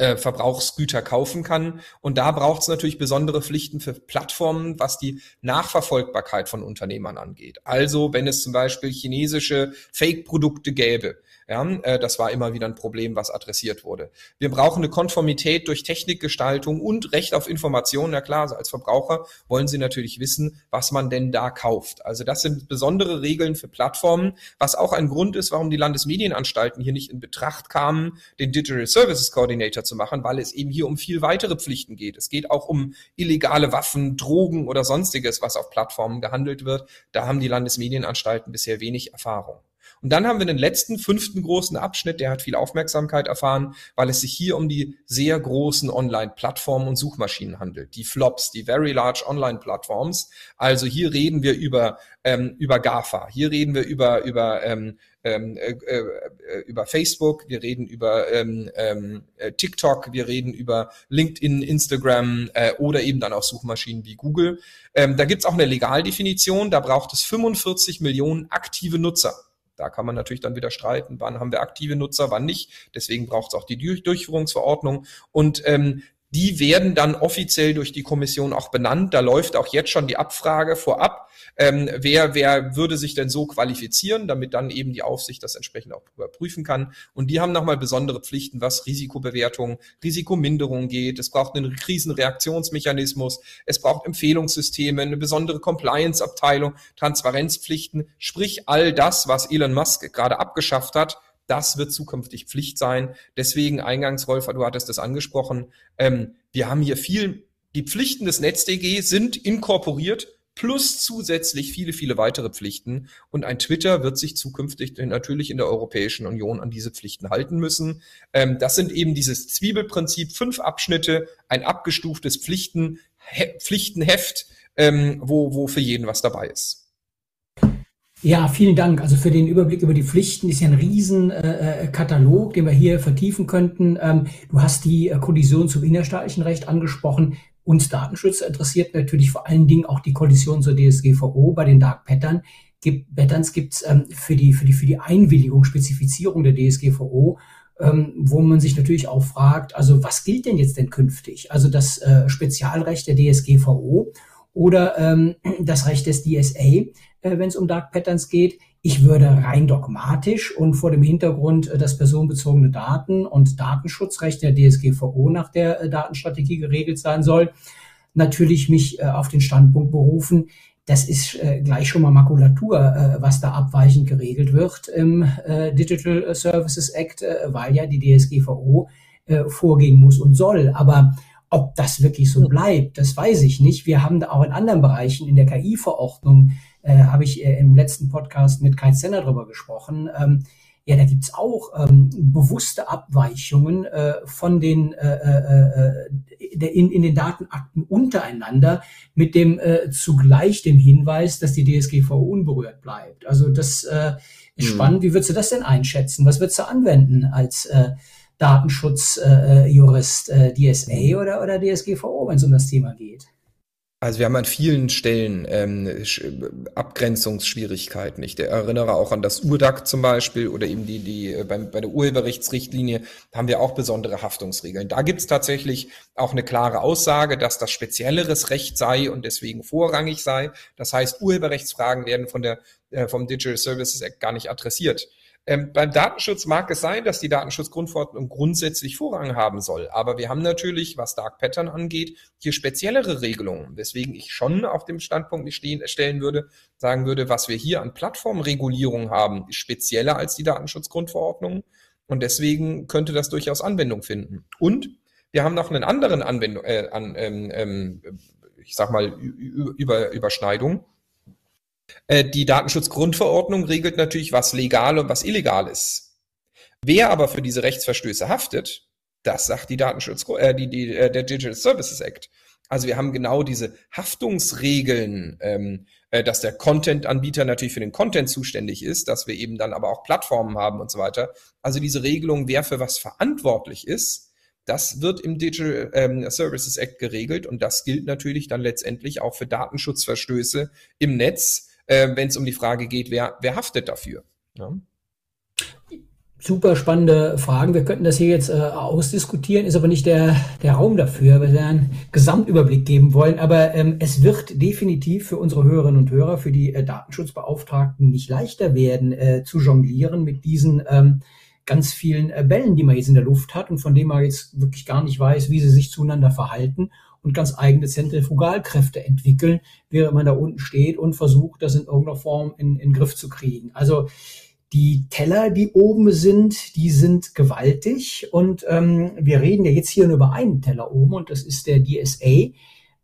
äh, Verbrauchsgüter kaufen kann. Und da braucht es natürlich besondere Pflichten für Plattformen, was die Nachverfolgbarkeit von Unternehmern angeht. Also wenn es zum Beispiel chinesische Fake-Produkte gäbe, ja, äh, das war immer wieder ein Problem, was adressiert wurde. Wir brauchen eine Konformität durch Technikgestaltung und Recht auf Information. Na klar, also als Verbraucher wollen Sie natürlich wissen, was man denn da kauft. Also das sind besondere Regeln für Plattformen, was auch ein Grund ist, warum die Landesmedienanstalten hier nicht in Betracht kamen, den Digital Services Coordinator zu machen, weil es eben hier um viel weitere Pflichten geht. Es geht auch um illegale Waffen, Drogen oder sonstiges, was auf Plattformen gehandelt wird. Da haben die Landesmedienanstalten bisher wenig Erfahrung. Und dann haben wir den letzten, fünften großen Abschnitt, der hat viel Aufmerksamkeit erfahren, weil es sich hier um die sehr großen Online-Plattformen und Suchmaschinen handelt. Die Flops, die Very Large Online-Plattforms. Also hier reden wir über, ähm, über GAFA. Hier reden wir über, über ähm, ähm, äh, äh, über Facebook, wir reden über ähm, ähm, äh, TikTok, wir reden über LinkedIn, Instagram äh, oder eben dann auch Suchmaschinen wie Google. Ähm, da gibt's auch eine Legaldefinition, da braucht es 45 Millionen aktive Nutzer. Da kann man natürlich dann wieder streiten, wann haben wir aktive Nutzer, wann nicht. Deswegen braucht es auch die Durchführungsverordnung. Und ähm, die werden dann offiziell durch die Kommission auch benannt. Da läuft auch jetzt schon die Abfrage vorab. Ähm, wer, wer würde sich denn so qualifizieren, damit dann eben die Aufsicht das entsprechend auch überprüfen kann. Und die haben nochmal besondere Pflichten, was Risikobewertung, Risikominderung geht. Es braucht einen Krisenreaktionsmechanismus. Es braucht Empfehlungssysteme, eine besondere Compliance-Abteilung, Transparenzpflichten. Sprich all das, was Elon Musk gerade abgeschafft hat, das wird zukünftig Pflicht sein. Deswegen eingangs, Rolf, du hattest das angesprochen. Ähm, wir haben hier viel, die Pflichten des NetzDG sind inkorporiert plus zusätzlich viele, viele weitere Pflichten. Und ein Twitter wird sich zukünftig natürlich in der Europäischen Union an diese Pflichten halten müssen. Ähm, das sind eben dieses Zwiebelprinzip, fünf Abschnitte, ein abgestuftes Pflichten, Pflichtenheft, ähm, wo, wo für jeden was dabei ist. Ja, vielen Dank. Also für den Überblick über die Pflichten ist ja ein Riesenkatalog, äh, den wir hier vertiefen könnten. Ähm, du hast die äh, Kollision zum innerstaatlichen Recht angesprochen. Uns Datenschützer interessiert natürlich vor allen Dingen auch die Kollision zur DSGVO bei den Dark Pattern. Gibt, Patterns gibt es ähm, für, die, für, die, für die Einwilligung, Spezifizierung der DSGVO, ähm, wo man sich natürlich auch fragt, also was gilt denn jetzt denn künftig? Also das äh, Spezialrecht der DSGVO oder ähm, das Recht des DSA, äh, wenn es um Dark Patterns geht. Ich würde rein dogmatisch und vor dem Hintergrund, äh, dass personenbezogene Daten und Datenschutzrecht der DSGVO nach der äh, Datenstrategie geregelt sein soll, natürlich mich äh, auf den Standpunkt berufen, das ist äh, gleich schon mal Makulatur, äh, was da abweichend geregelt wird im äh, Digital Services Act, weil ja die DSGVO vorgehen muss und soll. Aber ob das wirklich so bleibt, das weiß ich nicht. Wir haben da auch in anderen Bereichen in der KI-Verordnung, äh, habe ich äh, im letzten Podcast mit Kai Zenner drüber gesprochen. Ähm, ja, da gibt's auch ähm, bewusste Abweichungen äh, von den äh, äh, äh in, in den Datenakten untereinander mit dem äh, zugleich dem Hinweis, dass die DSGVO unberührt bleibt. Also das äh, ist mhm. spannend. Wie würdest du das denn einschätzen? Was würdest du anwenden als äh, Datenschutzjurist äh, äh, DSA oder, oder DSGVO, wenn es um das Thema geht? Also wir haben an vielen Stellen ähm, Abgrenzungsschwierigkeiten. Ich erinnere auch an das URDAC zum Beispiel oder eben die, die äh, beim, bei der Urheberrechtsrichtlinie haben wir auch besondere Haftungsregeln. Da gibt es tatsächlich auch eine klare Aussage, dass das spezielleres Recht sei und deswegen vorrangig sei. Das heißt, Urheberrechtsfragen werden von der, äh, vom Digital Services Act gar nicht adressiert. Ähm, beim Datenschutz mag es sein, dass die Datenschutzgrundverordnung grundsätzlich Vorrang haben soll. Aber wir haben natürlich, was Dark Pattern angeht, hier speziellere Regelungen. Weswegen ich schon auf dem Standpunkt nicht stehen, stellen würde, sagen würde, was wir hier an Plattformregulierung haben, ist spezieller als die Datenschutzgrundverordnung. Und deswegen könnte das durchaus Anwendung finden. Und wir haben noch einen anderen Anwendung, äh, an, ähm, ähm, ich sag mal, über, Überschneidung. Äh, die Datenschutzgrundverordnung regelt natürlich, was legal und was illegal ist. Wer aber für diese Rechtsverstöße haftet, das sagt die Datenschutz, äh, die, die, äh, der Digital Services Act. Also wir haben genau diese Haftungsregeln ähm, äh, dass der Content-Anbieter natürlich für den Content zuständig ist, dass wir eben dann aber auch Plattformen haben und so weiter. Also diese Regelung, wer für was verantwortlich ist, das wird im Digital ähm, Services Act geregelt und das gilt natürlich dann letztendlich auch für Datenschutzverstöße im Netz, äh, wenn es um die Frage geht, wer, wer haftet dafür. Ja super spannende Fragen. Wir könnten das hier jetzt äh, ausdiskutieren, ist aber nicht der, der Raum dafür, weil wir einen Gesamtüberblick geben wollen. Aber ähm, es wird definitiv für unsere Hörerinnen und Hörer, für die äh, Datenschutzbeauftragten nicht leichter werden, äh, zu jonglieren mit diesen ähm, ganz vielen äh, Bällen, die man jetzt in der Luft hat und von denen man jetzt wirklich gar nicht weiß, wie sie sich zueinander verhalten und ganz eigene Zentrifugalkräfte entwickeln, während man da unten steht und versucht, das in irgendeiner Form in, in Griff zu kriegen. Also die Teller, die oben sind, die sind gewaltig. Und ähm, wir reden ja jetzt hier nur über einen Teller oben und das ist der DSA.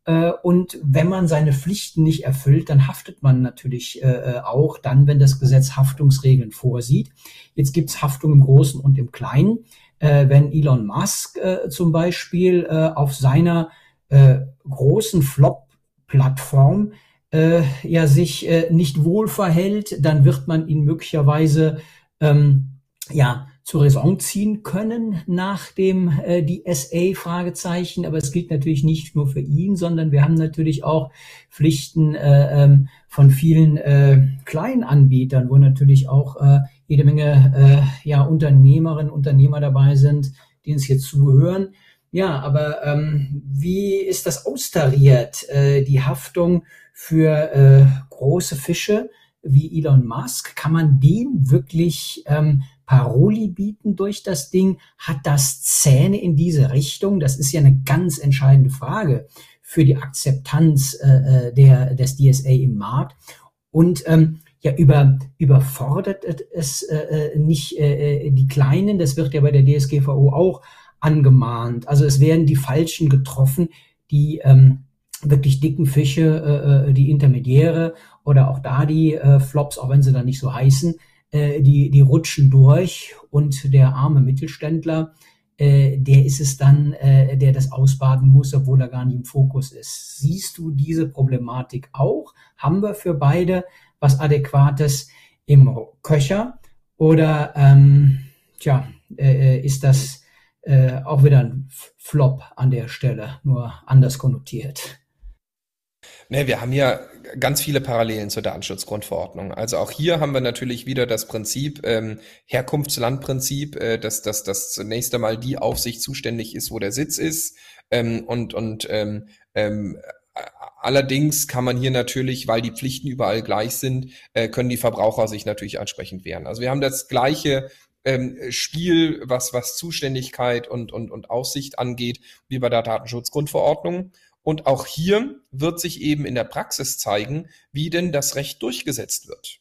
Äh, und wenn man seine Pflichten nicht erfüllt, dann haftet man natürlich äh, äh, auch dann, wenn das Gesetz Haftungsregeln vorsieht. Jetzt gibt's Haftung im Großen und im Kleinen. Äh, wenn Elon Musk äh, zum Beispiel äh, auf seiner äh, großen Flop-Plattform äh, ja sich äh, nicht wohl verhält, dann wird man ihn möglicherweise ähm, ja zur Raison ziehen können nach dem äh, DSA Fragezeichen. Aber es gilt natürlich nicht nur für ihn, sondern wir haben natürlich auch Pflichten äh, ähm, von vielen äh, kleinen Anbietern, wo natürlich auch äh, jede Menge äh, ja Unternehmerinnen, Unternehmer dabei sind, die uns hier zuhören. Ja, aber ähm, wie ist das austariert, äh, die Haftung für äh, große Fische wie Elon Musk? Kann man dem wirklich ähm, Paroli bieten durch das Ding? Hat das Zähne in diese Richtung? Das ist ja eine ganz entscheidende Frage für die Akzeptanz äh, äh der, des DSA im Markt. Und ähm, ja, über, überfordert es äh, äh, nicht äh, äh die Kleinen, das wird ja bei der DSGVO auch angemahnt. Also es werden die Falschen getroffen, die ähm, wirklich dicken Fische, äh, äh, die Intermediäre oder auch da die äh, Flops, auch wenn sie dann nicht so heißen, äh, die, die rutschen durch und der arme Mittelständler, äh, der ist es dann, äh, der das ausbaden muss, obwohl er gar nicht im Fokus ist. Siehst du diese Problematik auch? Haben wir für beide was Adäquates im Köcher? Oder ähm, tja, äh, ist das äh, auch wieder ein Flop an der Stelle, nur anders konnotiert? Ne, wir haben ja ganz viele Parallelen zur Datenschutzgrundverordnung. Also auch hier haben wir natürlich wieder das Prinzip, ähm, Herkunftslandprinzip, äh, dass, dass, dass zunächst einmal die Aufsicht zuständig ist, wo der Sitz ist. Ähm, und und ähm, ähm, Allerdings kann man hier natürlich, weil die Pflichten überall gleich sind, äh, können die Verbraucher sich natürlich entsprechend wehren. Also wir haben das gleiche ähm, Spiel, was, was Zuständigkeit und, und, und Aufsicht angeht, wie bei der Datenschutzgrundverordnung. Und auch hier wird sich eben in der Praxis zeigen, wie denn das Recht durchgesetzt wird.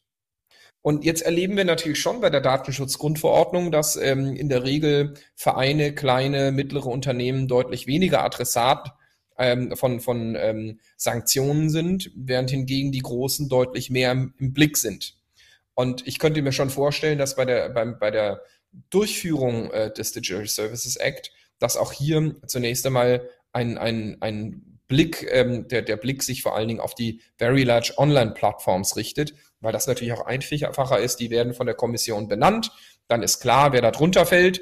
Und jetzt erleben wir natürlich schon bei der Datenschutzgrundverordnung, dass ähm, in der Regel Vereine, kleine, mittlere Unternehmen deutlich weniger Adressat ähm, von, von ähm, Sanktionen sind, während hingegen die Großen deutlich mehr im, im, Blick sind. Und ich könnte mir schon vorstellen, dass bei der, beim, bei der Durchführung äh, des Digital Services Act, dass auch hier zunächst einmal ein, ein, ein Blick, ähm, der, der Blick sich vor allen Dingen auf die Very Large Online-Plattforms richtet, weil das natürlich auch einfacher ist. Die werden von der Kommission benannt. Dann ist klar, wer da drunter fällt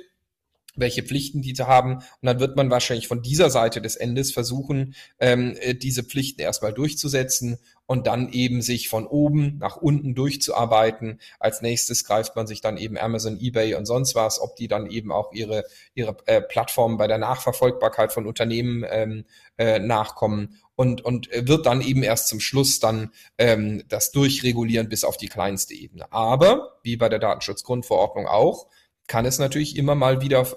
welche Pflichten diese haben. Und dann wird man wahrscheinlich von dieser Seite des Endes versuchen, ähm, äh, diese Pflichten erstmal durchzusetzen und dann eben sich von oben nach unten durchzuarbeiten. Als nächstes greift man sich dann eben Amazon, eBay und sonst was, ob die dann eben auch ihre, ihre äh, Plattformen bei der Nachverfolgbarkeit von Unternehmen ähm, äh, nachkommen und, und wird dann eben erst zum Schluss dann ähm, das durchregulieren bis auf die kleinste Ebene. Aber, wie bei der Datenschutzgrundverordnung auch, kann es natürlich immer mal wieder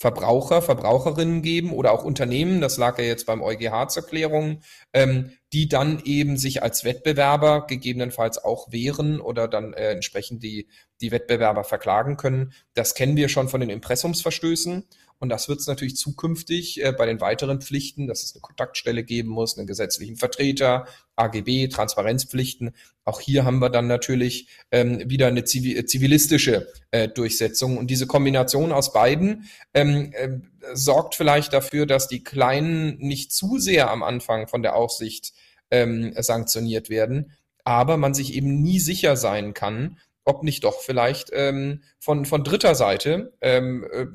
Verbraucher, Verbraucherinnen geben oder auch Unternehmen, das lag ja jetzt beim EuGH zur Klärung, ähm, die dann eben sich als Wettbewerber gegebenenfalls auch wehren oder dann äh, entsprechend die, die Wettbewerber verklagen können. Das kennen wir schon von den Impressumsverstößen und das wird es natürlich zukünftig äh, bei den weiteren Pflichten, dass es eine Kontaktstelle geben muss, einen gesetzlichen Vertreter, AGB, Transparenzpflichten. Auch hier haben wir dann natürlich ähm, wieder eine zivil zivilistische äh, Durchsetzung. Und diese Kombination aus beiden ähm, äh, sorgt vielleicht dafür, dass die Kleinen nicht zu sehr am Anfang von der Aufsicht ähm, sanktioniert werden, aber man sich eben nie sicher sein kann, ob nicht doch vielleicht ähm, von, von dritter Seite ähm, äh,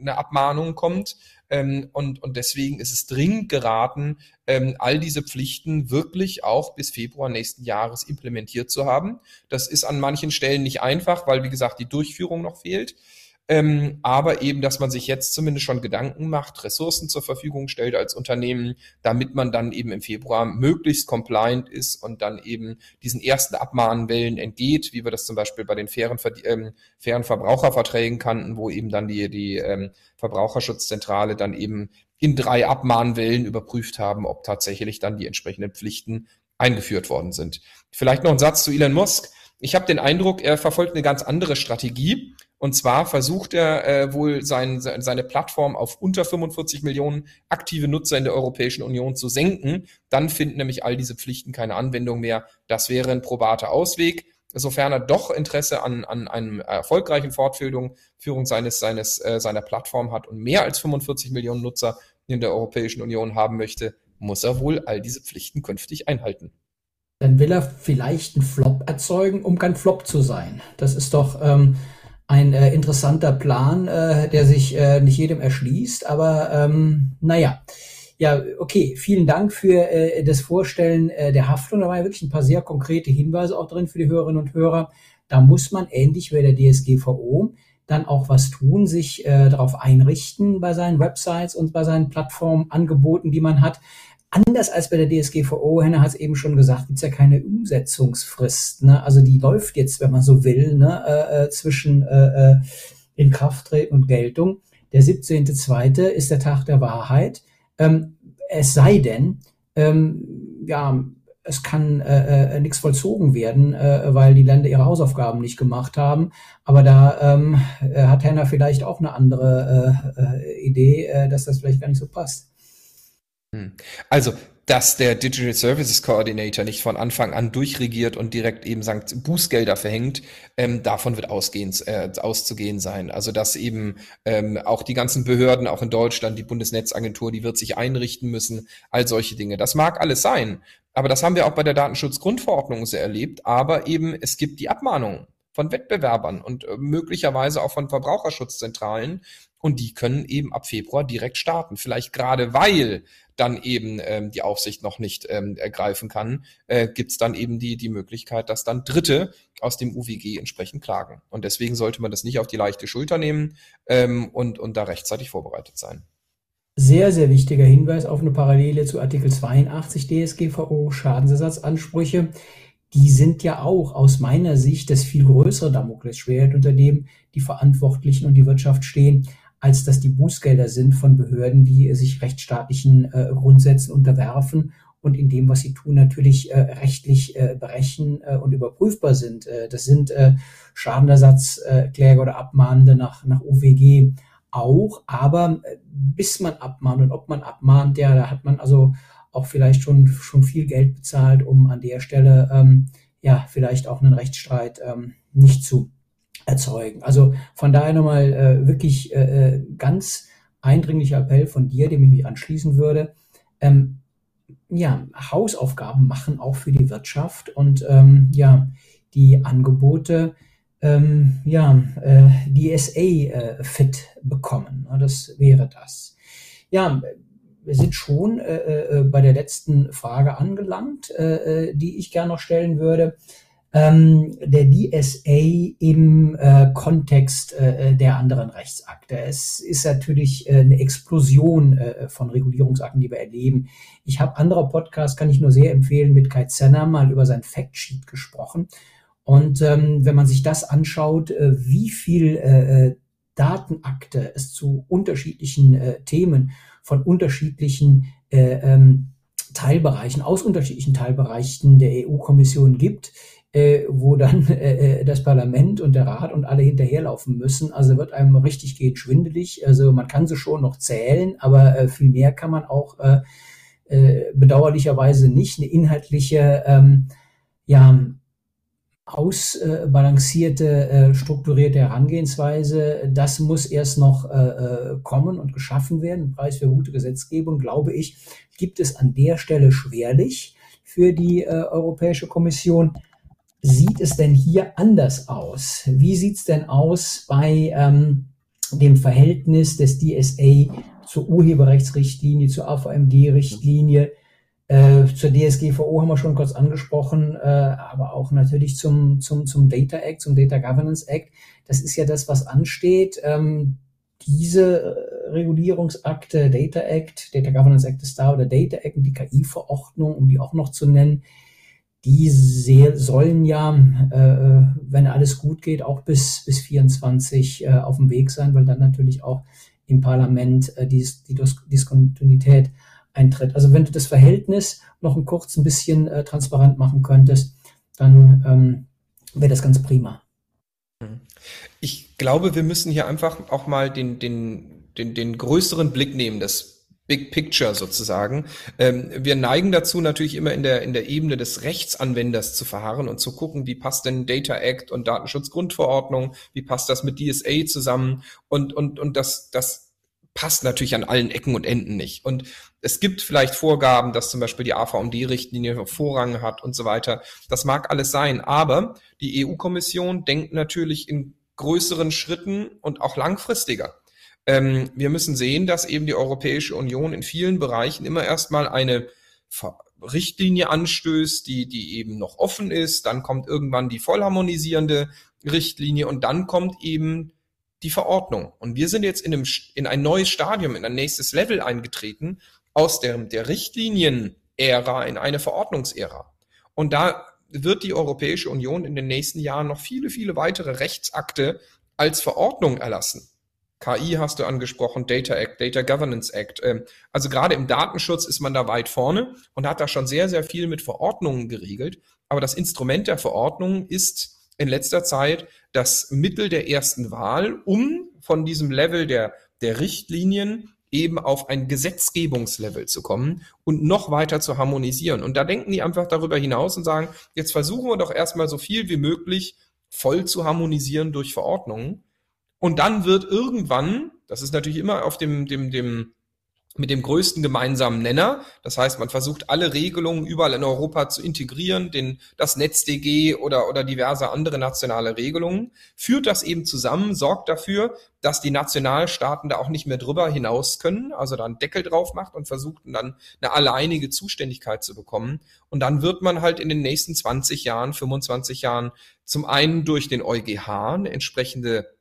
eine Abmahnung kommt. Ähm, und, und deswegen ist es dringend geraten, ähm, all diese Pflichten wirklich auch bis Februar nächsten Jahres implementiert zu haben. Das ist an manchen Stellen nicht einfach, weil, wie gesagt, die Durchführung noch fehlt. Ähm, aber eben, dass man sich jetzt zumindest schon Gedanken macht, Ressourcen zur Verfügung stellt als Unternehmen, damit man dann eben im Februar möglichst compliant ist und dann eben diesen ersten Abmahnwellen entgeht, wie wir das zum Beispiel bei den fairen, ähm, fairen Verbraucherverträgen kannten, wo eben dann die, die ähm, Verbraucherschutzzentrale dann eben in drei Abmahnwellen überprüft haben, ob tatsächlich dann die entsprechenden Pflichten eingeführt worden sind. Vielleicht noch ein Satz zu Elon Musk. Ich habe den Eindruck, er verfolgt eine ganz andere Strategie. Und zwar versucht er äh, wohl sein, seine Plattform auf unter 45 Millionen aktive Nutzer in der Europäischen Union zu senken. Dann finden nämlich all diese Pflichten keine Anwendung mehr. Das wäre ein probater Ausweg. Sofern er doch Interesse an, an einem erfolgreichen Fortführung Führung seines, seines, äh, seiner Plattform hat und mehr als 45 Millionen Nutzer in der Europäischen Union haben möchte, muss er wohl all diese Pflichten künftig einhalten dann will er vielleicht einen Flop erzeugen, um kein Flop zu sein. Das ist doch ähm, ein äh, interessanter Plan, äh, der sich äh, nicht jedem erschließt, aber ähm, naja. Ja, okay, vielen Dank für äh, das Vorstellen äh, der Haftung. Da waren ja wirklich ein paar sehr konkrete Hinweise auch drin für die Hörerinnen und Hörer. Da muss man ähnlich wie der DSGVO dann auch was tun, sich äh, darauf einrichten bei seinen Websites und bei seinen Plattformangeboten, die man hat anders als bei der DSGVO, Henna hat es eben schon gesagt, gibt es ja keine Umsetzungsfrist. Ne? Also die läuft jetzt, wenn man so will, ne? äh, äh zwischen äh, äh, Inkrafttreten und Geltung. Der 17.2. ist der Tag der Wahrheit. Ähm, es sei denn, ähm, ja, es kann äh, äh, nichts vollzogen werden, äh, weil die Länder ihre Hausaufgaben nicht gemacht haben. Aber da ähm, äh, hat Henna vielleicht auch eine andere äh, äh, Idee, äh, dass das vielleicht gar nicht so passt. Hm. Also, dass der Digital Services Coordinator nicht von Anfang an durchregiert und direkt eben sagt, Bußgelder verhängt, ähm, davon wird ausgehend, äh, auszugehen sein. Also dass eben ähm, auch die ganzen Behörden, auch in Deutschland, die Bundesnetzagentur, die wird sich einrichten müssen, all solche Dinge. Das mag alles sein, aber das haben wir auch bei der Datenschutzgrundverordnung so erlebt. Aber eben es gibt die Abmahnungen von Wettbewerbern und äh, möglicherweise auch von Verbraucherschutzzentralen. Und die können eben ab Februar direkt starten. Vielleicht gerade weil dann eben ähm, die Aufsicht noch nicht ähm, ergreifen kann, äh, gibt es dann eben die, die Möglichkeit, dass dann Dritte aus dem UWG entsprechend klagen. Und deswegen sollte man das nicht auf die leichte Schulter nehmen ähm, und, und da rechtzeitig vorbereitet sein. Sehr, sehr wichtiger Hinweis auf eine Parallele zu Artikel 82 DSGVO, Schadensersatzansprüche. Die sind ja auch aus meiner Sicht das viel größere Damoklesschwert, unter dem die Verantwortlichen und die Wirtschaft stehen als dass die Bußgelder sind von Behörden, die sich rechtsstaatlichen äh, Grundsätzen unterwerfen und in dem, was sie tun, natürlich äh, rechtlich äh, berechnen äh, und überprüfbar sind. Äh, das sind äh, Schadenersatzkläger oder Abmahnende nach, nach UWG auch, aber äh, bis man abmahnt und ob man abmahnt, ja, da hat man also auch vielleicht schon, schon viel Geld bezahlt, um an der Stelle ähm, ja vielleicht auch einen Rechtsstreit ähm, nicht zu erzeugen. Also von daher nochmal äh, wirklich äh, äh, ganz eindringlicher Appell von dir, dem ich mich anschließen würde. Ähm, ja, Hausaufgaben machen auch für die Wirtschaft und ähm, ja, die Angebote ähm, ja, äh, SA äh, fit bekommen. Das wäre das. Ja, wir sind schon äh, äh, bei der letzten Frage angelangt, äh, äh die ich gerne noch stellen würde ähm, der DSA im äh, Kontext äh, der anderen Rechtsakte. Es ist natürlich äh, eine Explosion äh, von Regulierungsakten, die wir erleben. Ich habe anderer Podcast, kann ich nur sehr empfehlen, mit Kai Zenner mal über sein Factsheet gesprochen. Und ähm, wenn man sich das anschaut, äh, wie viel äh, äh Datenakte es zu unterschiedlichen äh, Themen von unterschiedlichen äh, ähm, Teilbereichen, aus unterschiedlichen Teilbereichen der EU-Kommission gibt, äh, wo dann <laughs> äh, äh, das Parlament und der Rat und alle hinterherlaufen müssen. Also wird einem richtig gehen schwindelig. Also man kann sie schon noch zählen, aber äh, viel mehr kann man auch äh, äh, bedauerlicherweise nicht. Eine inhaltliche, ähm, ja, ausbalancierte, äh, strukturierte Herangehensweise, das muss erst noch äh, äh, kommen und geschaffen werden. Preis für gute Gesetzgebung, glaube ich, gibt es an der Stelle schwerlich für die äh, Europäische Kommission. Sieht es denn hier anders aus? Wie sieht es denn aus bei ähm, dem Verhältnis des DSA zur Urheberrechtsrichtlinie, zur AVMD-Richtlinie? Äh, zur DSGVO haben wir schon kurz angesprochen, äh, aber auch natürlich zum, zum, zum Data Act, zum Data Governance Act. Das ist ja das, was ansteht. Ähm, diese Regulierungsakte, Data Act, Data Governance Act ist da oder Data Act und die KI-Verordnung, um die auch noch zu nennen, die sehr, sollen ja, äh, wenn alles gut geht, auch bis, bis 24 äh, auf dem Weg sein, weil dann natürlich auch im Parlament äh, die, die Diskontinuität eintritt. Also wenn du das Verhältnis noch ein kurz ein bisschen äh, transparent machen könntest, dann ähm, wäre das ganz prima. Ich glaube, wir müssen hier einfach auch mal den, den, den, den größeren Blick nehmen, das Big Picture sozusagen. Ähm, wir neigen dazu natürlich immer in der, in der Ebene des Rechtsanwenders zu verharren und zu gucken, wie passt denn Data Act und Datenschutzgrundverordnung, wie passt das mit DSA zusammen und, und, und das, das passt natürlich an allen Ecken und Enden nicht. Und es gibt vielleicht Vorgaben, dass zum Beispiel die AVMD-Richtlinie Vorrang hat und so weiter. Das mag alles sein, aber die EU-Kommission denkt natürlich in größeren Schritten und auch langfristiger. Ähm, wir müssen sehen, dass eben die Europäische Union in vielen Bereichen immer erstmal eine Richtlinie anstößt, die, die eben noch offen ist. Dann kommt irgendwann die vollharmonisierende Richtlinie und dann kommt eben die Verordnung. Und wir sind jetzt in, einem, in ein neues Stadium, in ein nächstes Level eingetreten, aus der, der Richtlinien-Ära in eine Verordnungsära. Und da wird die Europäische Union in den nächsten Jahren noch viele, viele weitere Rechtsakte als Verordnung erlassen. KI hast du angesprochen, Data Act, Data Governance Act. Ähm, also gerade im Datenschutz ist man da weit vorne und hat da schon sehr, sehr viel mit Verordnungen geregelt. Aber das Instrument der Verordnung ist in letzter Zeit das Mittel der ersten Wahl, um von diesem Level der, der Richtlinien eben auf ein Gesetzgebungslevel zu kommen und noch weiter zu harmonisieren. Und da denken die einfach darüber hinaus und sagen, jetzt versuchen wir doch erstmal so viel wie möglich voll zu harmonisieren durch Verordnungen. Und dann wird irgendwann, das ist natürlich immer auf dem, dem, dem mit dem größten gemeinsamen Nenner. Das heißt, man versucht alle Regelungen überall in Europa zu integrieren, den, das NetzDG oder, oder diverse andere nationale Regelungen, führt das eben zusammen, sorgt dafür, dass die Nationalstaaten da auch nicht mehr drüber hinaus können, also dann Deckel drauf macht und versucht dann eine alleinige Zuständigkeit zu bekommen. Und dann wird man halt in den nächsten 20 Jahren, 25 Jahren zum einen durch den EuGH eine entsprechende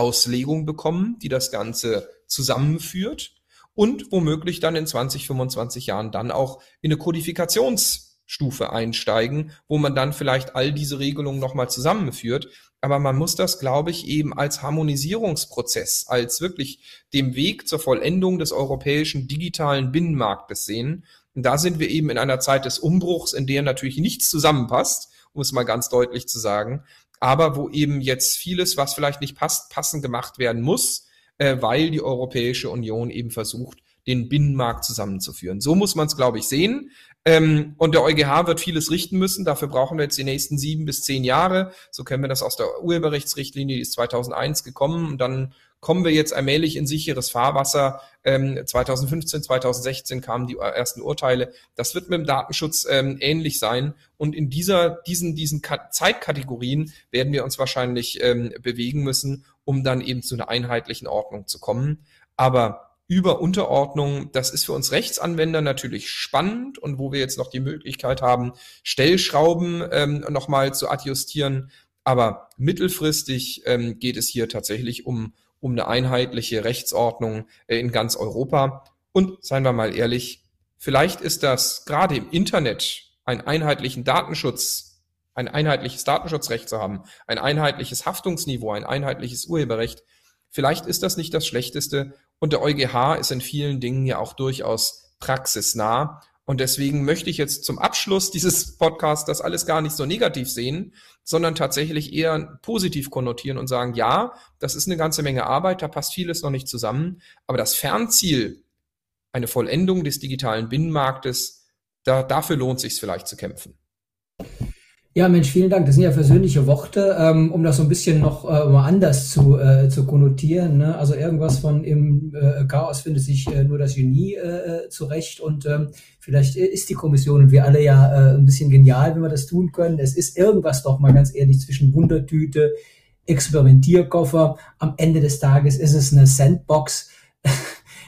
Auslegung bekommen, die das Ganze zusammenführt und womöglich dann in 20, 25 Jahren dann auch in eine Kodifikationsstufe einsteigen, wo man dann vielleicht all diese Regelungen nochmal zusammenführt. Aber man muss das, glaube ich, eben als Harmonisierungsprozess, als wirklich dem Weg zur Vollendung des europäischen digitalen Binnenmarktes sehen. Und da sind wir eben in einer Zeit des Umbruchs, in der natürlich nichts zusammenpasst, um es mal ganz deutlich zu sagen, aber wo eben jetzt vieles, was vielleicht nicht passt, passend gemacht werden muss, äh, weil die Europäische Union eben versucht, den Binnenmarkt zusammenzuführen. So muss man es, glaube ich, sehen. Ähm, und der EuGH wird vieles richten müssen. Dafür brauchen wir jetzt die nächsten sieben bis zehn Jahre. So kennen wir das aus der Urheberrechtsrichtlinie, die ist 2001 gekommen. Und dann kommen wir jetzt allmählich in sicheres Fahrwasser. Ähm, 2015, 2016 kamen die ersten Urteile. Das wird mit dem Datenschutz ähm, ähnlich sein. Und in dieser, diesen, diesen Zeitkategorien werden wir uns wahrscheinlich ähm, bewegen müssen, um dann eben zu einer einheitlichen Ordnung zu kommen. Aber über Unterordnung, das ist für uns Rechtsanwender natürlich spannend und wo wir jetzt noch die Möglichkeit haben, Stellschrauben ähm, nochmal zu adjustieren. Aber mittelfristig ähm, geht es hier tatsächlich um, um eine einheitliche Rechtsordnung äh, in ganz Europa. Und seien wir mal ehrlich, vielleicht ist das gerade im Internet einen einheitlichen Datenschutz ein einheitliches Datenschutzrecht zu haben, ein einheitliches Haftungsniveau, ein einheitliches Urheberrecht. Vielleicht ist das nicht das Schlechteste und der EuGH ist in vielen Dingen ja auch durchaus praxisnah. Und deswegen möchte ich jetzt zum Abschluss dieses Podcasts das alles gar nicht so negativ sehen, sondern tatsächlich eher positiv konnotieren und sagen, ja, das ist eine ganze Menge Arbeit, da passt vieles noch nicht zusammen, aber das Fernziel, eine Vollendung des digitalen Binnenmarktes, da, dafür lohnt sich vielleicht zu kämpfen. Ja, Mensch, vielen Dank. Das sind ja persönliche Worte, ähm, um das so ein bisschen noch äh, mal anders zu, äh, zu konnotieren. Ne? Also irgendwas von im äh, Chaos findet sich äh, nur das Genie äh, zurecht und ähm, vielleicht ist die Kommission und wir alle ja äh, ein bisschen genial, wenn wir das tun können. Es ist irgendwas doch mal ganz ehrlich zwischen Wundertüte, Experimentierkoffer. Am Ende des Tages ist es eine Sandbox <laughs>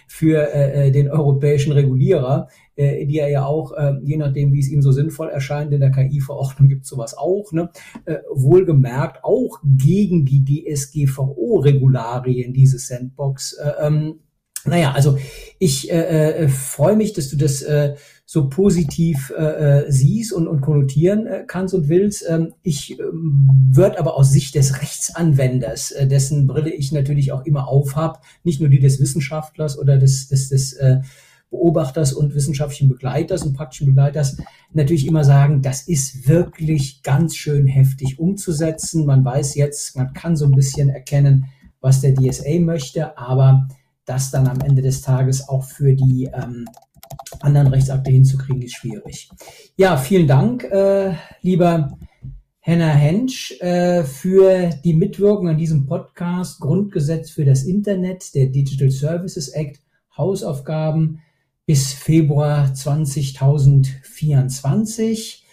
für äh, den europäischen Regulierer, äh, die er ja auch, äh, je nachdem, wie es ihm so sinnvoll erscheint, in der KI-Verordnung gibt sowas auch, ne? äh, wohlgemerkt auch gegen die DSGVO-Regularien, diese Sandbox. Äh, ähm, naja, also ich äh, äh, freue mich, dass du das äh, so positiv äh, äh, siehst und, und konnotieren äh, kannst und willst. Ähm, ich äh, würde aber aus Sicht des Rechtsanwenders, äh, dessen Brille ich natürlich auch immer aufhab, nicht nur die des Wissenschaftlers oder des, des, des äh, Beobachters und wissenschaftlichen Begleiters und praktischen Begleiters natürlich immer sagen, das ist wirklich ganz schön heftig umzusetzen. Man weiß jetzt, man kann so ein bisschen erkennen, was der DSA möchte, aber das dann am Ende des Tages auch für die ähm, anderen Rechtsakte hinzukriegen, ist schwierig. Ja, vielen Dank, äh, lieber Henna Hensch, äh, für die Mitwirkung an diesem Podcast Grundgesetz für das Internet, der Digital Services Act, Hausaufgaben bis Februar 2024.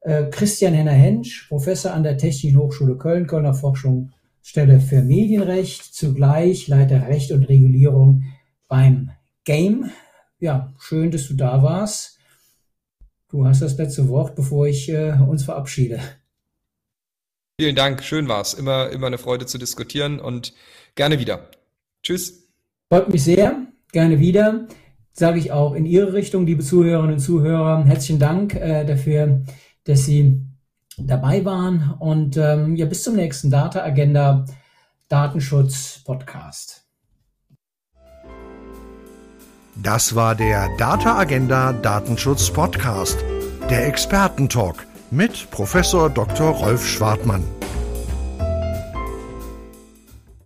Äh, Christian Henner Hensch, Professor an der Technischen Hochschule Köln, Kölner Forschungsstelle für Medienrecht, zugleich Leiter Recht und Regulierung beim Game. Ja, schön, dass du da warst. Du hast das letzte Wort, bevor ich äh, uns verabschiede. Vielen Dank, schön war's. Immer, immer eine Freude zu diskutieren und gerne wieder. Tschüss. Freut mich sehr, gerne wieder sage ich auch in Ihre Richtung, liebe Zuhörerinnen und Zuhörer, herzlichen Dank äh, dafür, dass Sie dabei waren und ähm, ja, bis zum nächsten Data Agenda Datenschutz Podcast. Das war der Data Agenda Datenschutz Podcast, der Expertentalk mit Professor Dr. Rolf Schwartmann.